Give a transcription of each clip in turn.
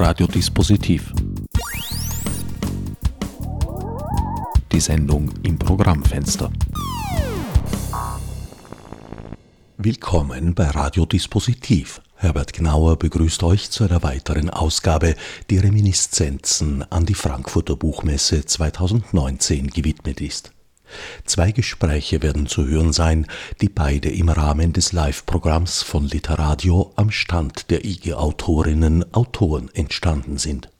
Radiodispositiv. Die Sendung im Programmfenster. Willkommen bei Radiodispositiv. Herbert Gnauer begrüßt euch zu einer weiteren Ausgabe, die Reminiszenzen an die Frankfurter Buchmesse 2019 gewidmet ist. Zwei Gespräche werden zu hören sein, die beide im Rahmen des Live-Programms von Literadio am Stand der IG Autorinnen Autoren entstanden sind.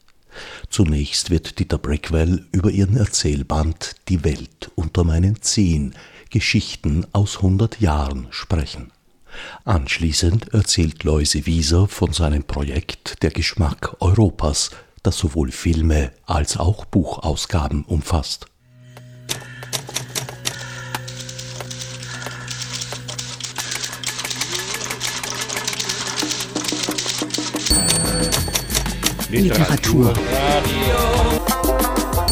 Zunächst wird Dieter Brickwell über ihren Erzählband Die Welt unter meinen Zehen Geschichten aus hundert Jahren sprechen. Anschließend erzählt Loise Wieser von seinem Projekt Der Geschmack Europas, das sowohl Filme als auch Buchausgaben umfasst. Literatur.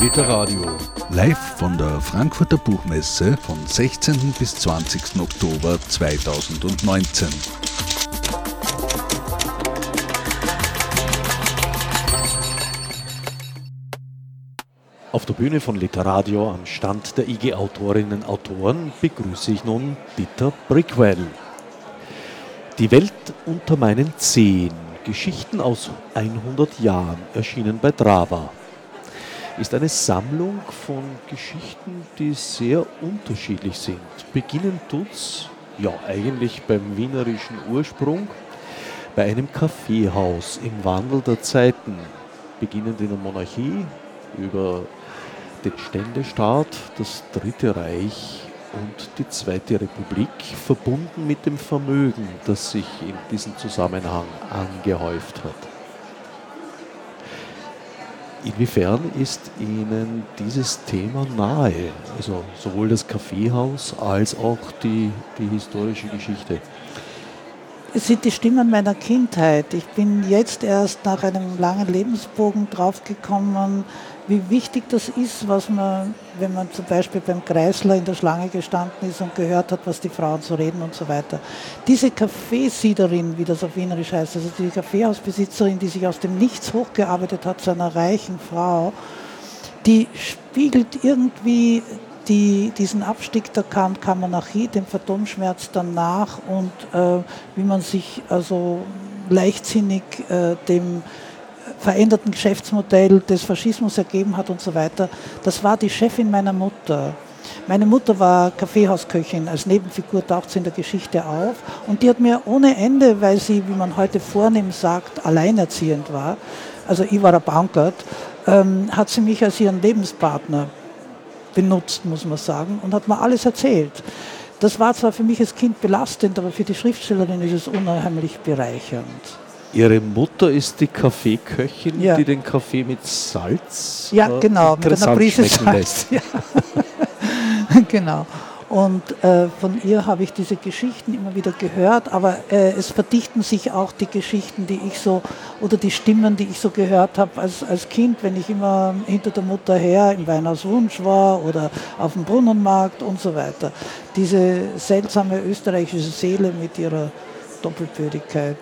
Literadio. Live von der Frankfurter Buchmesse vom 16. bis 20. Oktober 2019. Auf der Bühne von Literadio am Stand der IG Autorinnen und Autoren begrüße ich nun Dieter Brickwell. Die Welt unter meinen Zehen Geschichten aus 100 Jahren, erschienen bei Drava. Ist eine Sammlung von Geschichten, die sehr unterschiedlich sind. Beginnen tut's, ja, eigentlich beim wienerischen Ursprung, bei einem Kaffeehaus im Wandel der Zeiten. Beginnend in der Monarchie, über den Ständestaat, das Dritte Reich und die Zweite Republik, verbunden mit dem Vermögen, das sich in diesem Zusammenhang angehäuft hat. Inwiefern ist Ihnen dieses Thema nahe? Also sowohl das Kaffeehaus als auch die, die historische Geschichte? Es sind die Stimmen meiner Kindheit. Ich bin jetzt erst nach einem langen Lebensbogen draufgekommen, wie wichtig das ist, was man, wenn man zum Beispiel beim Kreisler in der Schlange gestanden ist und gehört hat, was die Frauen so reden und so weiter. Diese Kaffeesiederin, wie das auf Wienerisch heißt, also die Kaffeehausbesitzerin, die sich aus dem Nichts hochgearbeitet hat zu einer reichen Frau, die spiegelt irgendwie die, diesen Abstieg der Kammonarchie, den Phantomschmerz danach und äh, wie man sich also leichtsinnig äh, dem veränderten Geschäftsmodell des Faschismus ergeben hat und so weiter. Das war die Chefin meiner Mutter. Meine Mutter war Kaffeehausköchin, als Nebenfigur taucht sie in der Geschichte auf und die hat mir ohne Ende, weil sie, wie man heute vornehm sagt, alleinerziehend war, also ich war ein Bankert, ähm, hat sie mich als ihren Lebenspartner benutzt, muss man sagen, und hat mir alles erzählt. Das war zwar für mich als Kind belastend, aber für die Schriftstellerin ist es unheimlich bereichernd. Ihre Mutter ist die Kaffeeköchin, ja. die den Kaffee mit Salz Ja, äh, genau, mit einer Prise Salz. Ja. genau. Und äh, von ihr habe ich diese Geschichten immer wieder gehört, aber äh, es verdichten sich auch die Geschichten, die ich so, oder die Stimmen, die ich so gehört habe als, als Kind, wenn ich immer hinter der Mutter her im Weihnachtswunsch war oder auf dem Brunnenmarkt und so weiter. Diese seltsame österreichische Seele mit ihrer Doppelbödigkeit.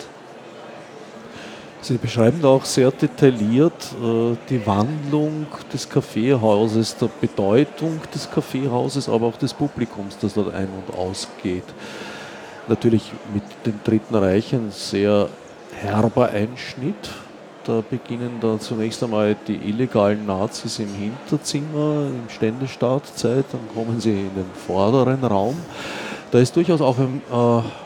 Sie beschreiben da auch sehr detailliert äh, die Wandlung des Kaffeehauses, der Bedeutung des Kaffeehauses, aber auch des Publikums, das dort ein- und ausgeht. Natürlich mit dem Dritten Reich ein sehr herber Einschnitt. Da beginnen dann zunächst einmal die illegalen Nazis im Hinterzimmer, im Ständestaatzeit, dann kommen sie in den vorderen Raum. Da ist durchaus auch ein äh,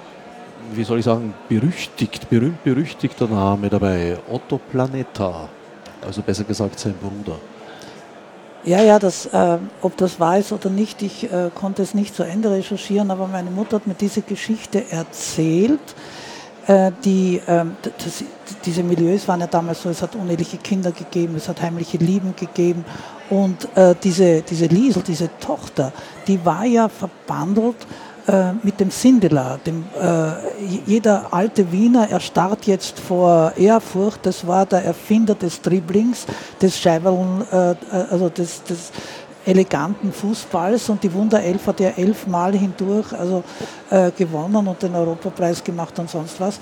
wie soll ich sagen, berüchtigt, berühmt berüchtigter Name dabei, Otto Planeta, also besser gesagt sein Bruder. Ja, ja, das, äh, ob das wahr ist oder nicht, ich äh, konnte es nicht zu Ende recherchieren, aber meine Mutter hat mir diese Geschichte erzählt. Äh, die, ähm, das, diese Milieus waren ja damals so, es hat uneheliche Kinder gegeben, es hat heimliche Lieben gegeben und äh, diese, diese Liesel, diese Tochter, die war ja verbandelt äh, mit dem Sindelar. Dem, äh, jeder alte Wiener erstarrt jetzt vor Ehrfurcht. Das war der Erfinder des Dribblings, des Scheiberln, äh, äh, also des, des eleganten Fußballs und die Wunderelf hat ja elfmal hindurch also, äh, gewonnen und den Europapreis gemacht und sonst was.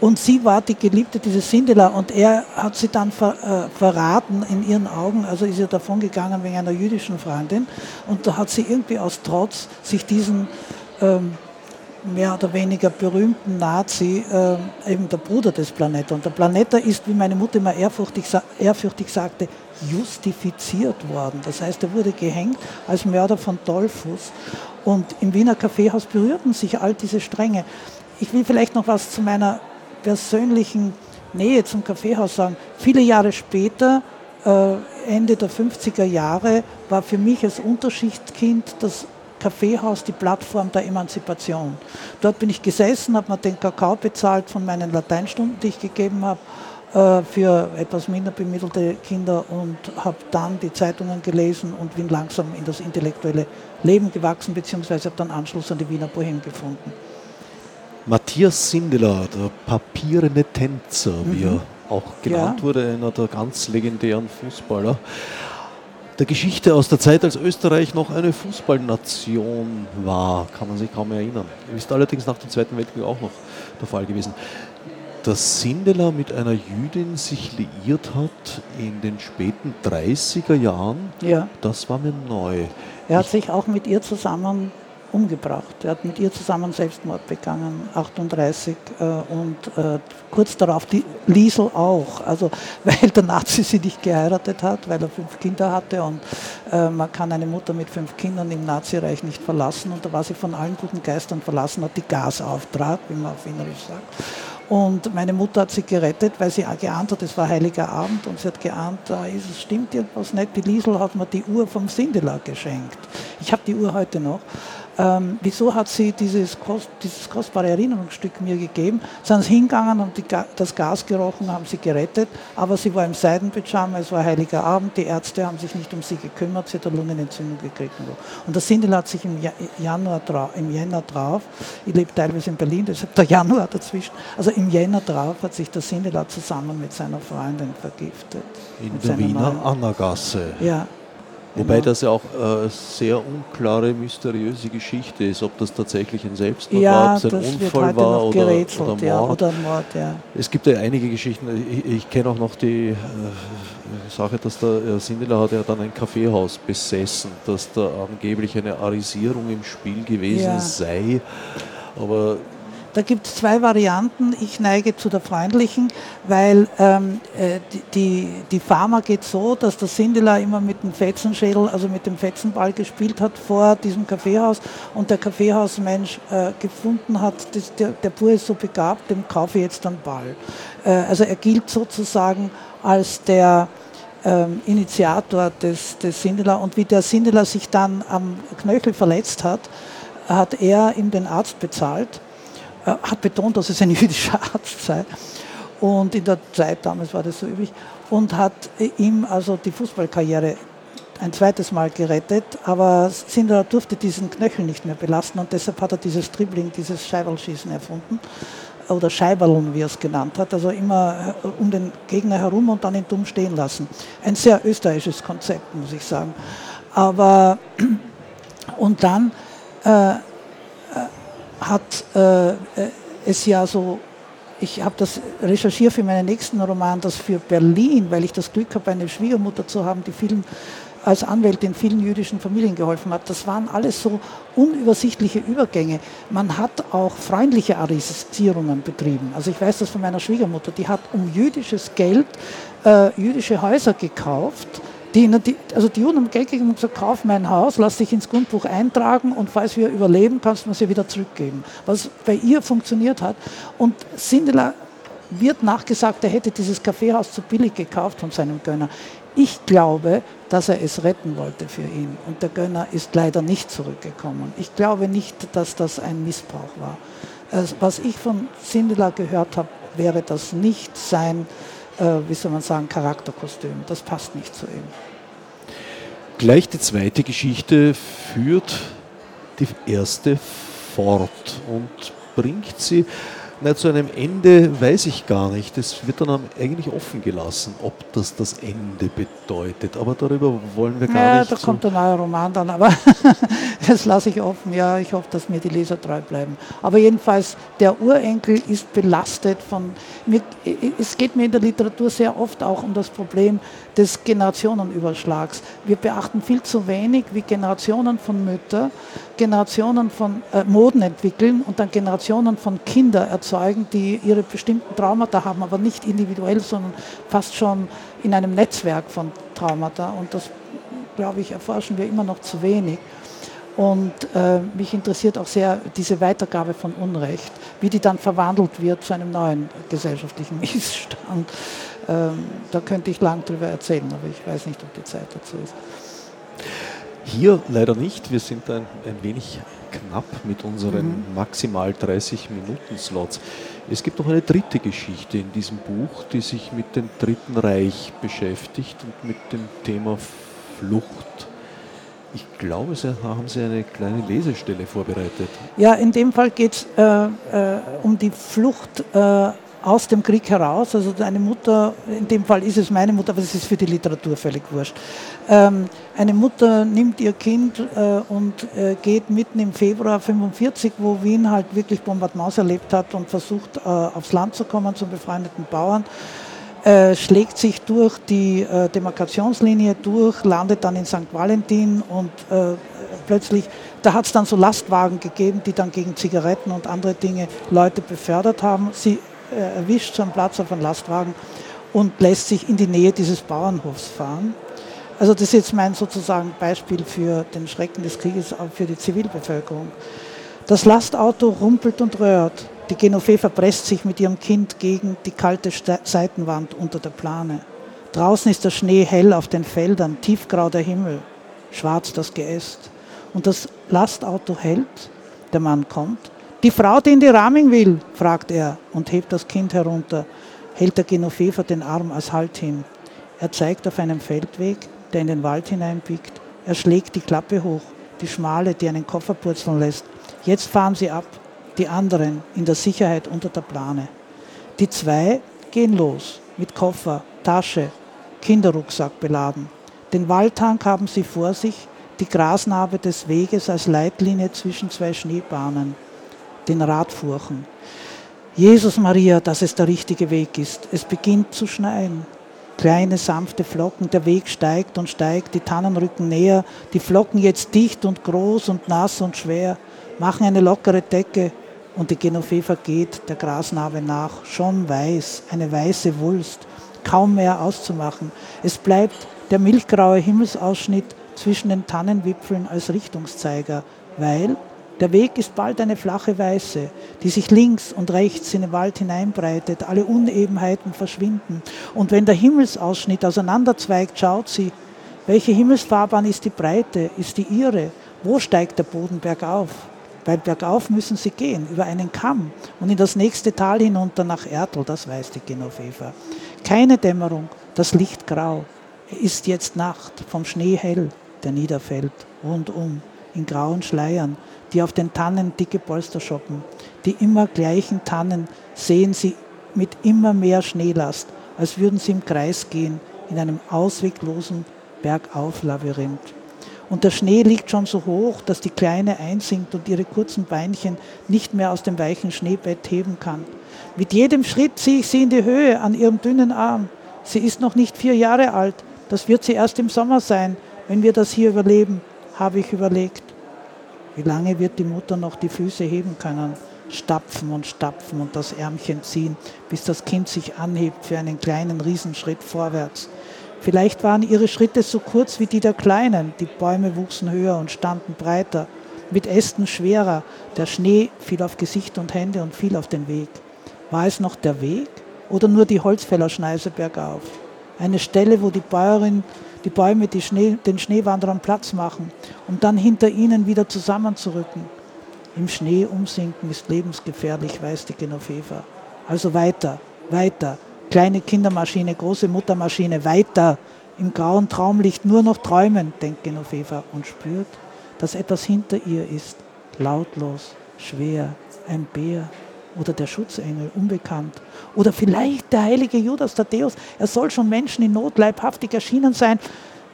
Und sie war die Geliebte dieses Sindela und er hat sie dann ver, äh, verraten in ihren Augen, also ist er davon gegangen wegen einer jüdischen Freundin und da hat sie irgendwie aus Trotz sich diesen mehr oder weniger berühmten Nazi, äh, eben der Bruder des Planeta. Und der Planeta ist, wie meine Mutter immer ehrfürchtig, ehrfürchtig sagte, justifiziert worden. Das heißt, er wurde gehängt als Mörder von Dollfuß. Und im Wiener Kaffeehaus berührten sich all diese Stränge. Ich will vielleicht noch was zu meiner persönlichen Nähe zum Kaffeehaus sagen. Viele Jahre später, äh, Ende der 50er Jahre, war für mich als Unterschichtskind das Kaffeehaus die Plattform der Emanzipation. Dort bin ich gesessen, habe mir den Kakao bezahlt von meinen Lateinstunden, die ich gegeben habe äh, für etwas minder bemittelte Kinder und habe dann die Zeitungen gelesen und bin langsam in das intellektuelle Leben gewachsen, beziehungsweise habe dann Anschluss an die Wiener Bohem gefunden. Matthias Sindeler, der papierende Tänzer, mhm. wie er auch genannt ja. wurde, einer der ganz legendären Fußballer der Geschichte aus der Zeit, als Österreich noch eine Fußballnation war, kann man sich kaum erinnern. Ist allerdings nach dem Zweiten Weltkrieg auch noch der Fall gewesen. Dass Sindelar mit einer Jüdin sich liiert hat in den späten 30er Jahren, ja. das war mir neu. Er hat ich sich auch mit ihr zusammen umgebracht. Er hat mit ihr zusammen Selbstmord begangen, 38 äh, und äh, kurz darauf die Liesel auch, also weil der Nazi sie nicht geheiratet hat, weil er fünf Kinder hatte und äh, man kann eine Mutter mit fünf Kindern im Nazireich nicht verlassen und da war sie von allen guten Geistern verlassen, hat die Gasauftrag, wie man auf Wienerisch sagt. Und meine Mutter hat sie gerettet, weil sie geahnt hat, es war Heiliger Abend und sie hat geahnt, da ist es stimmt irgendwas nicht. Die Liesel hat mir die Uhr vom Sindelar geschenkt. Ich habe die Uhr heute noch ähm, wieso hat sie dieses, kost, dieses, kostbare Erinnerungsstück mir gegeben? Sind sie hingegangen und die, das Gas gerochen, haben sie gerettet, aber sie war im Seidenpyjama, es war heiliger Abend, die Ärzte haben sich nicht um sie gekümmert, sie hat eine Lungenentzündung gekriegt. Und der Sindel hat sich im Januar, im Jänner drauf, ich lebe teilweise in Berlin, deshalb der Januar dazwischen, also im Jänner drauf hat sich der Sindel zusammen mit seiner Freundin vergiftet. In der Wiener Angergasse. Ja, Wobei genau. das ja auch äh, sehr unklare, mysteriöse Geschichte ist, ob das tatsächlich ein Selbstmord ja, war, ob es ein Unfall war oder, oder, Mord. Ja, oder Mord ja. Es gibt ja einige Geschichten, ich, ich kenne auch noch die äh, Sache, dass der äh, Sindeler hat ja dann ein Kaffeehaus besessen, dass da angeblich eine Arisierung im Spiel gewesen sei. Aber da gibt es zwei Varianten. Ich neige zu der freundlichen, weil ähm, äh, die, die Pharma geht so, dass der Sindela immer mit dem Fetzenschädel, also mit dem Fetzenball gespielt hat vor diesem Kaffeehaus und der Kaffeehausmensch äh, gefunden hat, das, der, der Bur ist so begabt, dem kaufe ich jetzt einen Ball. Äh, also er gilt sozusagen als der ähm, Initiator des, des Sindela und wie der Sindela sich dann am Knöchel verletzt hat, hat er ihm den Arzt bezahlt hat betont, dass es ein jüdischer Arzt sei. Und in der Zeit damals war das so üblich. Und hat ihm also die Fußballkarriere ein zweites Mal gerettet, aber Sindler durfte diesen Knöchel nicht mehr belasten und deshalb hat er dieses Dribbling, dieses Scheiberlschießen erfunden oder Scheiberln, wie er es genannt hat, also immer äh, um den Gegner herum und dann ihn dumm stehen lassen. Ein sehr österreichisches Konzept, muss ich sagen. Aber und dann äh, hat äh, es ja so, ich habe das recherchiert für meinen nächsten Roman, das für Berlin, weil ich das Glück habe, eine Schwiegermutter zu haben, die vielen als Anwältin vielen jüdischen Familien geholfen hat. Das waren alles so unübersichtliche Übergänge. Man hat auch freundliche Arisierungen betrieben. Also ich weiß das von meiner Schwiegermutter, die hat um jüdisches Geld äh, jüdische Häuser gekauft die, also die Juden haben Geld gegeben und gesagt, kauf mein Haus, lass dich ins Grundbuch eintragen und falls wir überleben, kannst du mir sie wieder zurückgeben. Was bei ihr funktioniert hat. Und Sindela wird nachgesagt, er hätte dieses Kaffeehaus zu billig gekauft von seinem Gönner. Ich glaube, dass er es retten wollte für ihn. Und der Gönner ist leider nicht zurückgekommen. Ich glaube nicht, dass das ein Missbrauch war. Also, was ich von Sindela gehört habe, wäre das nicht sein, wie soll man sagen, Charakterkostüm. Das passt nicht zu ihm. Gleich die zweite Geschichte führt die erste fort und bringt sie Na, zu einem Ende weiß ich gar nicht. Das wird dann eigentlich offen gelassen, ob das das Ende bedeutet. Aber darüber wollen wir gar ja, nicht. Da so kommt ein neuer Roman dann, aber das lasse ich offen. Ja, ich hoffe, dass mir die Leser treu bleiben. Aber jedenfalls, der Urenkel ist belastet von. Es geht mir in der Literatur sehr oft auch um das Problem des Generationenüberschlags. Wir beachten viel zu wenig, wie Generationen von Müttern Generationen von äh, Moden entwickeln und dann Generationen von Kindern erzeugen, die ihre bestimmten Traumata haben, aber nicht individuell, sondern fast schon in einem Netzwerk von Traumata. Und das, glaube ich, erforschen wir immer noch zu wenig. Und äh, mich interessiert auch sehr diese Weitergabe von Unrecht, wie die dann verwandelt wird zu einem neuen gesellschaftlichen Missstand. Ähm, da könnte ich lang drüber erzählen, aber ich weiß nicht, ob die Zeit dazu ist. Hier leider nicht. Wir sind ein, ein wenig knapp mit unseren mhm. maximal 30 Minuten Slots. Es gibt noch eine dritte Geschichte in diesem Buch, die sich mit dem Dritten Reich beschäftigt und mit dem Thema Flucht. Ich glaube, Sie haben Sie eine kleine Lesestelle vorbereitet. Ja, in dem Fall geht es äh, äh, um die Flucht äh, aus dem Krieg heraus. Also eine Mutter, in dem Fall ist es meine Mutter, aber es ist für die Literatur völlig wurscht. Ähm, eine Mutter nimmt ihr Kind äh, und äh, geht mitten im Februar 45, wo Wien halt wirklich Bombardements erlebt hat und versucht äh, aufs Land zu kommen zum befreundeten Bauern. Äh, schlägt sich durch die äh, Demarkationslinie durch, landet dann in St. Valentin und äh, plötzlich, da hat es dann so Lastwagen gegeben, die dann gegen Zigaretten und andere Dinge Leute befördert haben. Sie erwischt so einen Platz auf einen Lastwagen und lässt sich in die Nähe dieses Bauernhofs fahren. Also das ist jetzt mein sozusagen Beispiel für den Schrecken des Krieges auch für die Zivilbevölkerung. Das Lastauto rumpelt und röhrt. Die Genoveva presst sich mit ihrem Kind gegen die kalte Seitenwand unter der Plane. Draußen ist der Schnee hell auf den Feldern, tiefgrau der Himmel, schwarz das Geäst. Und das Lastauto hält, der Mann kommt, die Frau, die in die Raming will, fragt er und hebt das Kind herunter, hält der Genoveva den Arm als Halt hin. Er zeigt auf einen Feldweg, der in den Wald hineinbiegt. Er schlägt die Klappe hoch, die schmale, die einen Koffer purzeln lässt. Jetzt fahren sie ab, die anderen in der Sicherheit unter der Plane. Die zwei gehen los, mit Koffer, Tasche, Kinderrucksack beladen. Den Waldtank haben sie vor sich, die Grasnarbe des Weges als Leitlinie zwischen zwei Schneebahnen den Radfurchen. Jesus Maria, dass es der richtige Weg ist. Es beginnt zu schneien. Kleine sanfte Flocken, der Weg steigt und steigt, die Tannen rücken näher, die Flocken jetzt dicht und groß und nass und schwer, machen eine lockere Decke und die Genoveva geht der Grasnarbe nach, schon weiß, eine weiße Wulst, kaum mehr auszumachen. Es bleibt der milchgraue Himmelsausschnitt zwischen den Tannenwipfeln als Richtungszeiger, weil der Weg ist bald eine flache Weiße, die sich links und rechts in den Wald hineinbreitet, alle Unebenheiten verschwinden. Und wenn der Himmelsausschnitt auseinanderzweigt, schaut sie, welche Himmelsfahrbahn ist die Breite, ist die ihre? Wo steigt der Boden bergauf? Weil bergauf müssen sie gehen, über einen Kamm und in das nächste Tal hinunter nach Ertl, das weiß die Genoveva. Keine Dämmerung, das Licht grau. Ist jetzt Nacht, vom Schnee hell, der niederfällt, rundum, in grauen Schleiern, die auf den Tannen dicke Polster shoppen. Die immer gleichen Tannen sehen sie mit immer mehr Schneelast, als würden sie im Kreis gehen, in einem ausweglosen Bergauf-Labyrinth. Und der Schnee liegt schon so hoch, dass die Kleine einsinkt und ihre kurzen Beinchen nicht mehr aus dem weichen Schneebett heben kann. Mit jedem Schritt ziehe ich sie in die Höhe an ihrem dünnen Arm. Sie ist noch nicht vier Jahre alt. Das wird sie erst im Sommer sein, wenn wir das hier überleben, habe ich überlegt. Wie lange wird die Mutter noch die Füße heben können? Stapfen und stapfen und das Ärmchen ziehen, bis das Kind sich anhebt für einen kleinen Riesenschritt vorwärts. Vielleicht waren ihre Schritte so kurz wie die der Kleinen. Die Bäume wuchsen höher und standen breiter, mit Ästen schwerer. Der Schnee fiel auf Gesicht und Hände und fiel auf den Weg. War es noch der Weg oder nur die Holzfällerschneise bergauf? Eine Stelle, wo die Bäuerin die Bäume die Schnee, den Schneewanderern Platz machen, um dann hinter ihnen wieder zusammenzurücken. Im Schnee umsinken ist lebensgefährlich, weiß die Genoveva. Also weiter, weiter. Kleine Kindermaschine, große Muttermaschine, weiter. Im grauen Traumlicht nur noch träumen, denkt Genoveva und spürt, dass etwas hinter ihr ist. Lautlos, schwer, ein Bär Oder der Schutzengel, unbekannt. Oder vielleicht der heilige Judas Thaddäus. Er soll schon Menschen in Not leibhaftig erschienen sein,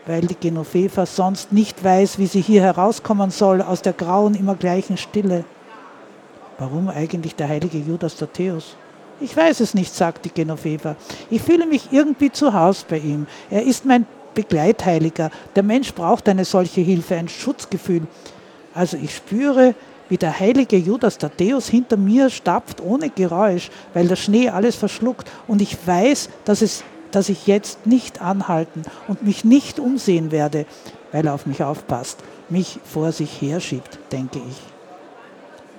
weil die Genoveva sonst nicht weiß, wie sie hier herauskommen soll aus der grauen, immer gleichen Stille. Warum eigentlich der heilige Judas Thaddäus? Ich weiß es nicht, sagt die Genoveva. Ich fühle mich irgendwie zu Hause bei ihm. Er ist mein Begleitheiliger. Der Mensch braucht eine solche Hilfe, ein Schutzgefühl. Also ich spüre, wie der heilige Judas Thaddäus hinter mir stapft ohne Geräusch, weil der Schnee alles verschluckt. Und ich weiß, dass, es, dass ich jetzt nicht anhalten und mich nicht umsehen werde, weil er auf mich aufpasst, mich vor sich herschiebt, denke ich.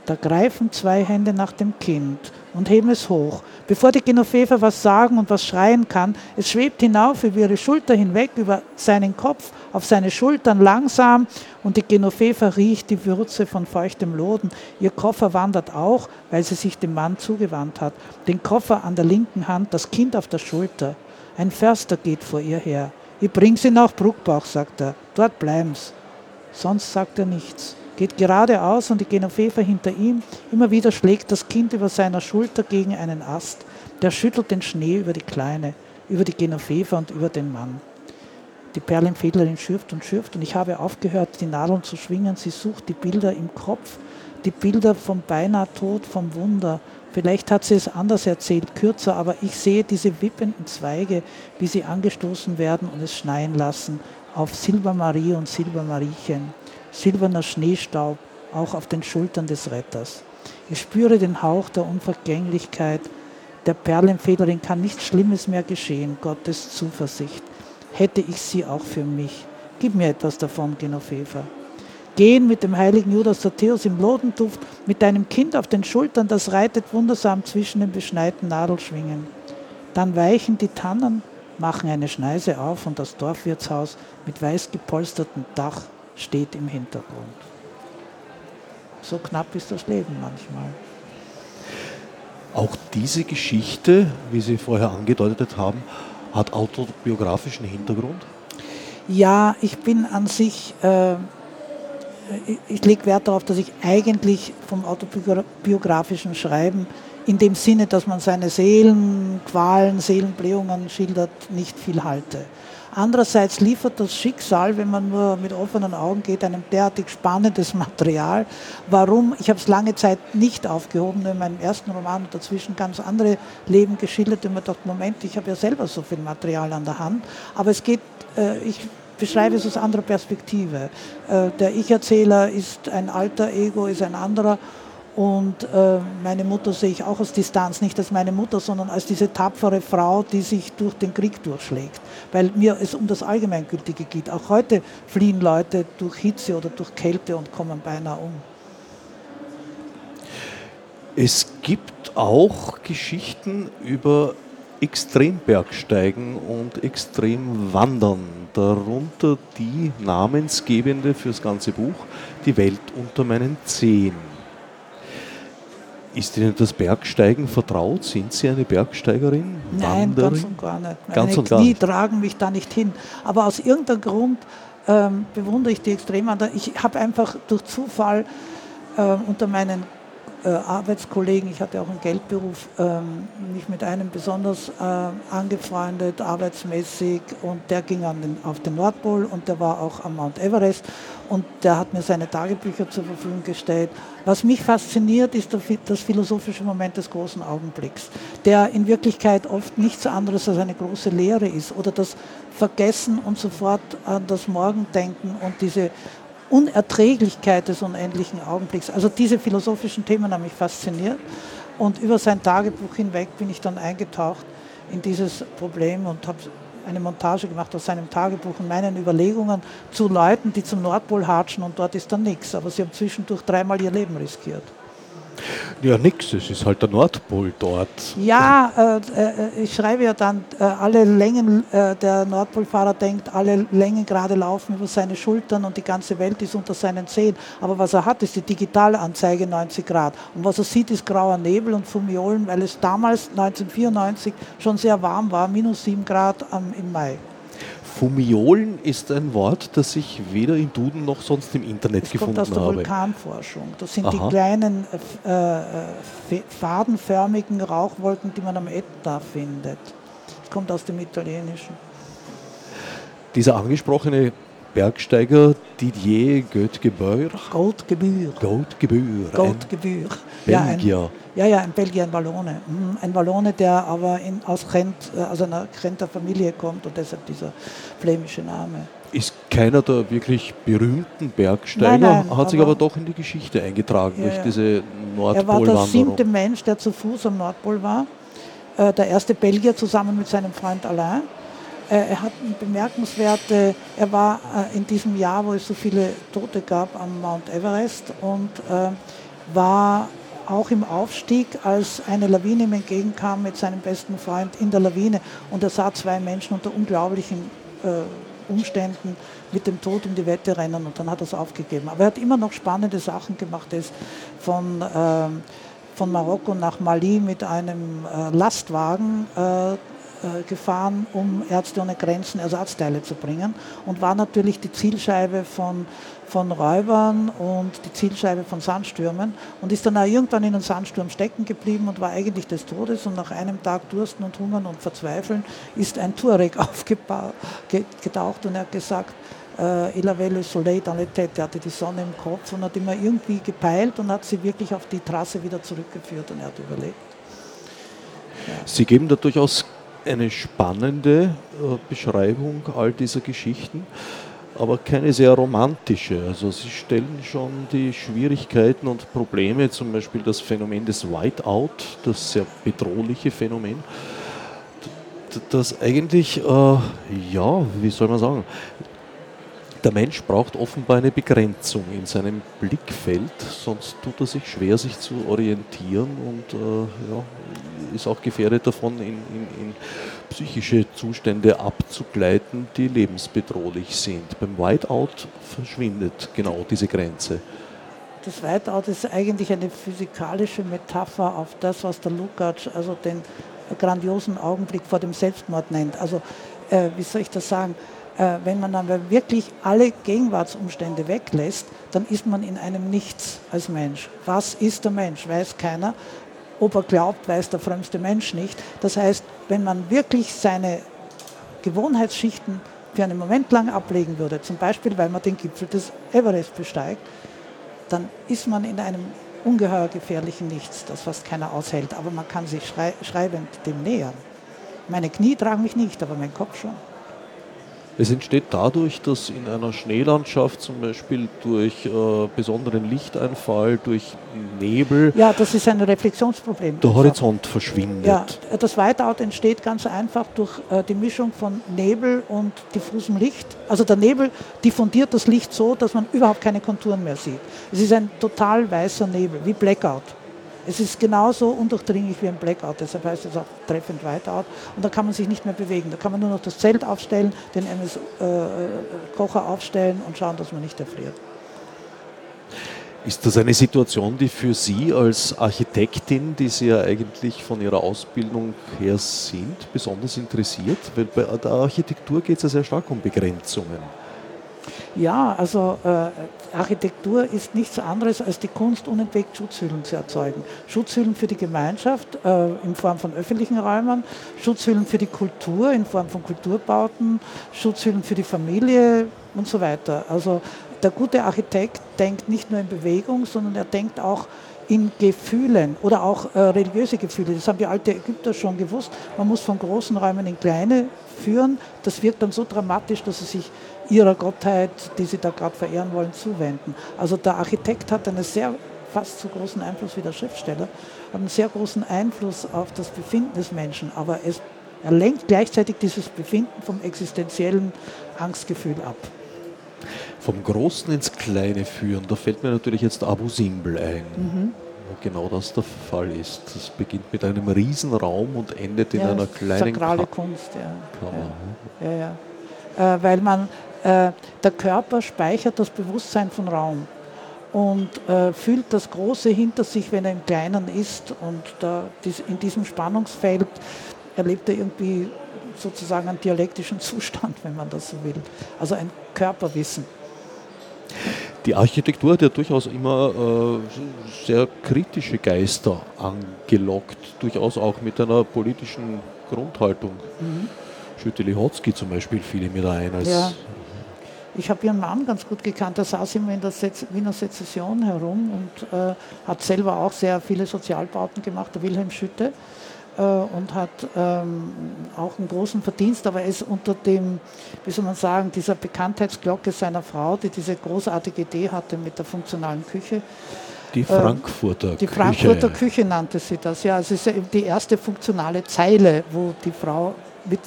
Da greifen zwei Hände nach dem Kind und heben es hoch. Bevor die Genoveva was sagen und was schreien kann, es schwebt hinauf über ihre Schulter hinweg, über seinen Kopf, auf seine Schultern langsam und die Genoveva riecht die Würze von feuchtem Loden. Ihr Koffer wandert auch, weil sie sich dem Mann zugewandt hat. Den Koffer an der linken Hand, das Kind auf der Schulter. Ein Förster geht vor ihr her. Ich bring sie nach Bruckbach, sagt er. Dort bleiben's. Sonst sagt er nichts geht geradeaus und die Genoveva hinter ihm. Immer wieder schlägt das Kind über seiner Schulter gegen einen Ast. Der schüttelt den Schnee über die Kleine, über die Genoveva und über den Mann. Die Perlenfädlerin schürft und schürft und ich habe aufgehört, die Nadeln zu schwingen. Sie sucht die Bilder im Kopf, die Bilder vom beinahe Tod, vom Wunder. Vielleicht hat sie es anders erzählt, kürzer, aber ich sehe diese wippenden Zweige, wie sie angestoßen werden und es schneien lassen auf Silbermarie und Silbermariechen silberner Schneestaub auch auf den Schultern des Retters. Ich spüre den Hauch der Unvergänglichkeit. Der Perlenfederin kann nichts Schlimmes mehr geschehen, Gottes Zuversicht. Hätte ich sie auch für mich. Gib mir etwas davon, Genoveva. Gehen mit dem heiligen Judas Thaddäus im Lodenduft, mit deinem Kind auf den Schultern, das reitet wundersam zwischen den beschneiten Nadelschwingen. Dann weichen die Tannen, machen eine Schneise auf und das Dorfwirtshaus mit weiß gepolstertem Dach steht im Hintergrund. So knapp ist das Leben manchmal. Auch diese Geschichte, wie Sie vorher angedeutet haben, hat autobiografischen Hintergrund? Ja, ich bin an sich, äh, ich, ich lege Wert darauf, dass ich eigentlich vom autobiografischen Schreiben in dem Sinne, dass man seine Seelenqualen, Seelenblähungen schildert, nicht viel halte. Andererseits liefert das Schicksal, wenn man nur mit offenen Augen geht, einem derartig spannendes Material. Warum? Ich habe es lange Zeit nicht aufgehoben, nur in meinem ersten Roman und dazwischen ganz andere Leben geschildert. Und mir dachte, Moment, ich habe ja selber so viel Material an der Hand. Aber es geht, äh, ich beschreibe es aus anderer Perspektive. Äh, der Ich-Erzähler ist ein alter Ego, ist ein anderer und äh, meine Mutter sehe ich auch aus Distanz, nicht als meine Mutter, sondern als diese tapfere Frau, die sich durch den Krieg durchschlägt. Weil mir es um das Allgemeingültige geht. Auch heute fliehen Leute durch Hitze oder durch Kälte und kommen beinahe um. Es gibt auch Geschichten über Extrembergsteigen und Extremwandern, darunter die namensgebende fürs ganze Buch, Die Welt unter meinen Zehen. Ist Ihnen das Bergsteigen vertraut? Sind Sie eine Bergsteigerin? Nein, Wanderin? ganz und gar nicht. Meine ganz und gar Knie nicht. tragen mich da nicht hin. Aber aus irgendeinem Grund ähm, bewundere ich die Extremwanderer. Ich habe einfach durch Zufall äh, unter meinen äh, Arbeitskollegen, ich hatte auch einen Geldberuf, ähm, mich mit einem besonders äh, angefreundet, arbeitsmäßig. Und der ging den, auf den Nordpol und der war auch am Mount Everest. Und der hat mir seine Tagebücher zur Verfügung gestellt. Was mich fasziniert, ist das philosophische Moment des großen Augenblicks, der in Wirklichkeit oft nichts anderes als eine große Lehre ist oder das Vergessen und sofort an das Morgendenken und diese Unerträglichkeit des unendlichen Augenblicks. Also diese philosophischen Themen haben mich fasziniert und über sein Tagebuch hinweg bin ich dann eingetaucht in dieses Problem und habe eine Montage gemacht aus seinem Tagebuch und meinen Überlegungen zu Leuten, die zum Nordpol hatschen und dort ist dann nichts. Aber sie haben zwischendurch dreimal ihr Leben riskiert. Ja, nix, es ist halt der Nordpol dort. Ja, äh, äh, ich schreibe ja dann, äh, alle Längen, äh, der Nordpolfahrer denkt, alle Längen gerade laufen über seine Schultern und die ganze Welt ist unter seinen Zehen. Aber was er hat, ist die Digitalanzeige 90 Grad. Und was er sieht, ist grauer Nebel und Fumiolen, weil es damals, 1994, schon sehr warm war, minus 7 Grad am, im Mai. Fumiolen ist ein Wort, das ich weder im Duden noch sonst im Internet Das gefunden kommt aus der habe. Vulkanforschung. Das sind Aha. die kleinen äh, äh, fadenförmigen Rauchwolken, die man am Ätna findet. Das kommt aus dem Italienischen. Dieser angesprochene Bergsteiger Didier Götgebeuer, Goldgebühr. Goldgebühr, Goldgebühr. Ja, ein, Belgier. ja, ja, ein Belgier, ein Wallone. Mhm, Ein Wallone, der aber in, aus, Gent, äh, aus einer Genter Familie kommt und deshalb dieser flämische Name. ist keiner der wirklich berühmten Bergsteiger, Nein, nein, hat sich aber- aber doch in die Geschichte eingetragen Ja, durch diese Er war der Nordpolwanderung. siebte Mensch, der zu Fuß am Nordpol war. Äh, Der erste Belgier zusammen mit seinem Freund Alain. Äh, Er hat bemerkenswerte, er war äh, in diesem Jahr, wo es so viele Tote gab am Mount Everest und äh, war auch im Aufstieg, als eine Lawine ihm entgegenkam mit seinem besten Freund in der Lawine und er sah zwei Menschen unter unglaublichen äh, Umständen mit dem Tod um die Wette rennen und dann hat er es aufgegeben. Aber er hat immer noch spannende Sachen gemacht. Er ist von, ähm, von Marokko nach Mali mit einem äh, Lastwagen äh, äh, gefahren, um Ärzte ohne Grenzen Ersatzteile zu bringen und war natürlich die Zielscheibe von, von Räubern und die Zielscheibe von Sandstürmen und ist dann auch irgendwann in einem Sandsturm stecken geblieben und war eigentlich des Todes und nach einem Tag Dursten und Hungern und Verzweifeln ist ein Tuareg aufgetaucht und er hat gesagt, äh, Il avait le soleil dans la tête, er hatte die Sonne im Kopf und hat immer irgendwie gepeilt und hat sie wirklich auf die Trasse wieder zurückgeführt und er hat überlebt. Sie geben da durchaus eine spannende äh, Beschreibung all dieser Geschichten, aber keine sehr romantische. Also Sie stellen schon die Schwierigkeiten und Probleme, zum Beispiel das Phänomen des Whiteout, das sehr bedrohliche Phänomen, das eigentlich, äh, ja, wie soll man sagen, der Mensch braucht offenbar eine Begrenzung in seinem Blickfeld, sonst tut er sich schwer, sich zu orientieren und äh, ja, ist auch gefährdet davon, in, in, in psychische Zustände abzugleiten, die lebensbedrohlich sind. Beim Whiteout verschwindet genau diese Grenze. Das Whiteout ist eigentlich eine physikalische Metapher auf das, was der Lukács also den grandiosen Augenblick vor dem Selbstmord nennt. Also, äh, wie soll ich das sagen? Äh, wenn man aber wirklich alle Gegenwartsumstände weglässt, dann ist man in einem Nichts als Mensch. Was ist der Mensch? Weiß keiner. Ob er glaubt, weiß der frömmste Mensch nicht. Das heißt, wenn man wirklich seine Gewohnheitsschichten für einen Moment lang ablegen würde, zum Beispiel weil man den Gipfel des Everest besteigt, dann ist man in einem ungeheuer gefährlichen Nichts, das fast keiner aushält. Aber man kann sich schrei schreibend dem nähern. Meine Knie tragen mich nicht, aber mein Kopf schon. Es entsteht dadurch, dass in einer Schneelandschaft zum Beispiel durch äh, besonderen Lichteinfall, durch Nebel, Ja, das ist ein Reflexionsproblem. der Horizont verschwindet. Ja, das Whiteout entsteht ganz einfach durch äh, die Mischung von Nebel und diffusem Licht. Also der Nebel diffundiert das Licht so, dass man überhaupt keine Konturen mehr sieht. Es ist ein total weißer Nebel, wie Blackout. Es ist genauso undurchdringlich wie ein Blackout, deshalb heißt es auch treffend Whiteout. Und da kann man sich nicht mehr bewegen. Da kann man nur noch das Zelt aufstellen, den MS-Kocher aufstellen und schauen, dass man nicht erfriert. Ist das eine Situation, die für Sie als Architektin, die Sie ja eigentlich von Ihrer Ausbildung her sind, besonders interessiert? Weil bei der Architektur geht es ja sehr stark um Begrenzungen. Ja, also äh, Architektur ist nichts anderes als die Kunst, unentwegt Schutzhüllen zu erzeugen. Schutzhüllen für die Gemeinschaft äh, in Form von öffentlichen Räumen, Schutzhüllen für die Kultur in Form von Kulturbauten, Schutzhüllen für die Familie und so weiter. Also der gute Architekt denkt nicht nur in Bewegung, sondern er denkt auch in Gefühlen oder auch äh, religiöse Gefühle. Das haben die alten Ägypter schon gewusst. Man muss von großen Räumen in kleine führen. Das wirkt dann so dramatisch, dass sie sich ihrer Gottheit, die sie da gerade verehren wollen, zuwenden. Also der Architekt hat einen sehr fast so großen Einfluss wie der Schriftsteller, hat einen sehr großen Einfluss auf das Befinden des Menschen, aber es, er lenkt gleichzeitig dieses Befinden vom existenziellen Angstgefühl ab. Vom Großen ins Kleine führen, da fällt mir natürlich jetzt Abu Simbel ein. Wo genau das der Fall ist. Das beginnt mit einem Riesenraum und endet in ja, einer kleinen sakrale Ka- Kunst, ja. Kammer. ja. ja, ja. Äh, weil man, der Körper speichert das Bewusstsein von Raum und äh, fühlt das Große hinter sich, wenn er im Kleinen ist und da, in diesem Spannungsfeld erlebt er irgendwie sozusagen einen dialektischen Zustand, wenn man das so will. Also ein Körperwissen. Die Architektur hat ja durchaus immer äh, sehr kritische Geister angelockt, durchaus auch mit einer politischen Grundhaltung. Mhm. Schütte-Lihotzky zum Beispiel fiel mir da ein als ja. Ich habe ihren Mann ganz gut gekannt, der saß immer in der Wiener Sezession herum und äh, hat selber auch sehr viele Sozialbauten gemacht, der Wilhelm Schütte, äh, und hat ähm, auch einen großen Verdienst, aber er ist unter dem, wie soll man sagen, dieser Bekanntheitsglocke seiner Frau, die diese großartige Idee hatte mit der funktionalen Küche. Die äh, Frankfurter Küche. Die Frankfurter Küche nannte sie das, ja. Es ist ja die erste funktionale Zeile, wo die Frau mit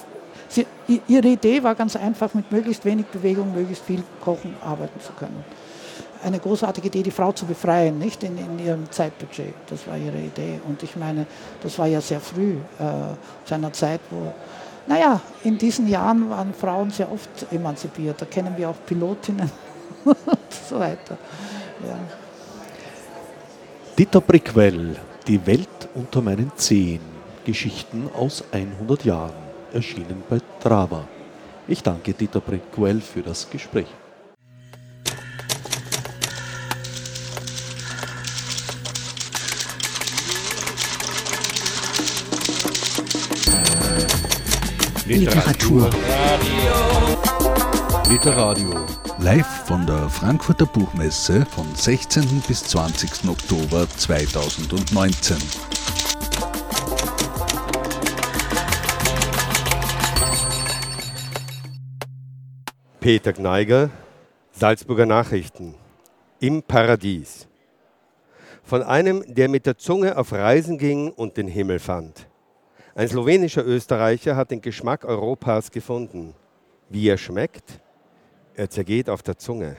Sie, ihre Idee war ganz einfach, mit möglichst wenig Bewegung, möglichst viel kochen, arbeiten zu können. Eine großartige Idee, die Frau zu befreien, nicht in, in ihrem Zeitbudget. Das war ihre Idee. Und ich meine, das war ja sehr früh, äh, zu einer Zeit, wo, naja, in diesen Jahren waren Frauen sehr oft emanzipiert. Da kennen wir auch Pilotinnen und so weiter. Ja. Dieter Brickwell, Die Welt unter meinen Zehen. Geschichten aus 100 Jahren erschienen bei Trava. Ich danke Dieter Breckwell für das Gespräch. Literatur. Literadio. Live von der Frankfurter Buchmesse vom 16. bis 20. Oktober 2019. Peter Gneiger, Salzburger Nachrichten, im Paradies. Von einem, der mit der Zunge auf Reisen ging und den Himmel fand. Ein slowenischer Österreicher hat den Geschmack Europas gefunden. Wie er schmeckt? Er zergeht auf der Zunge.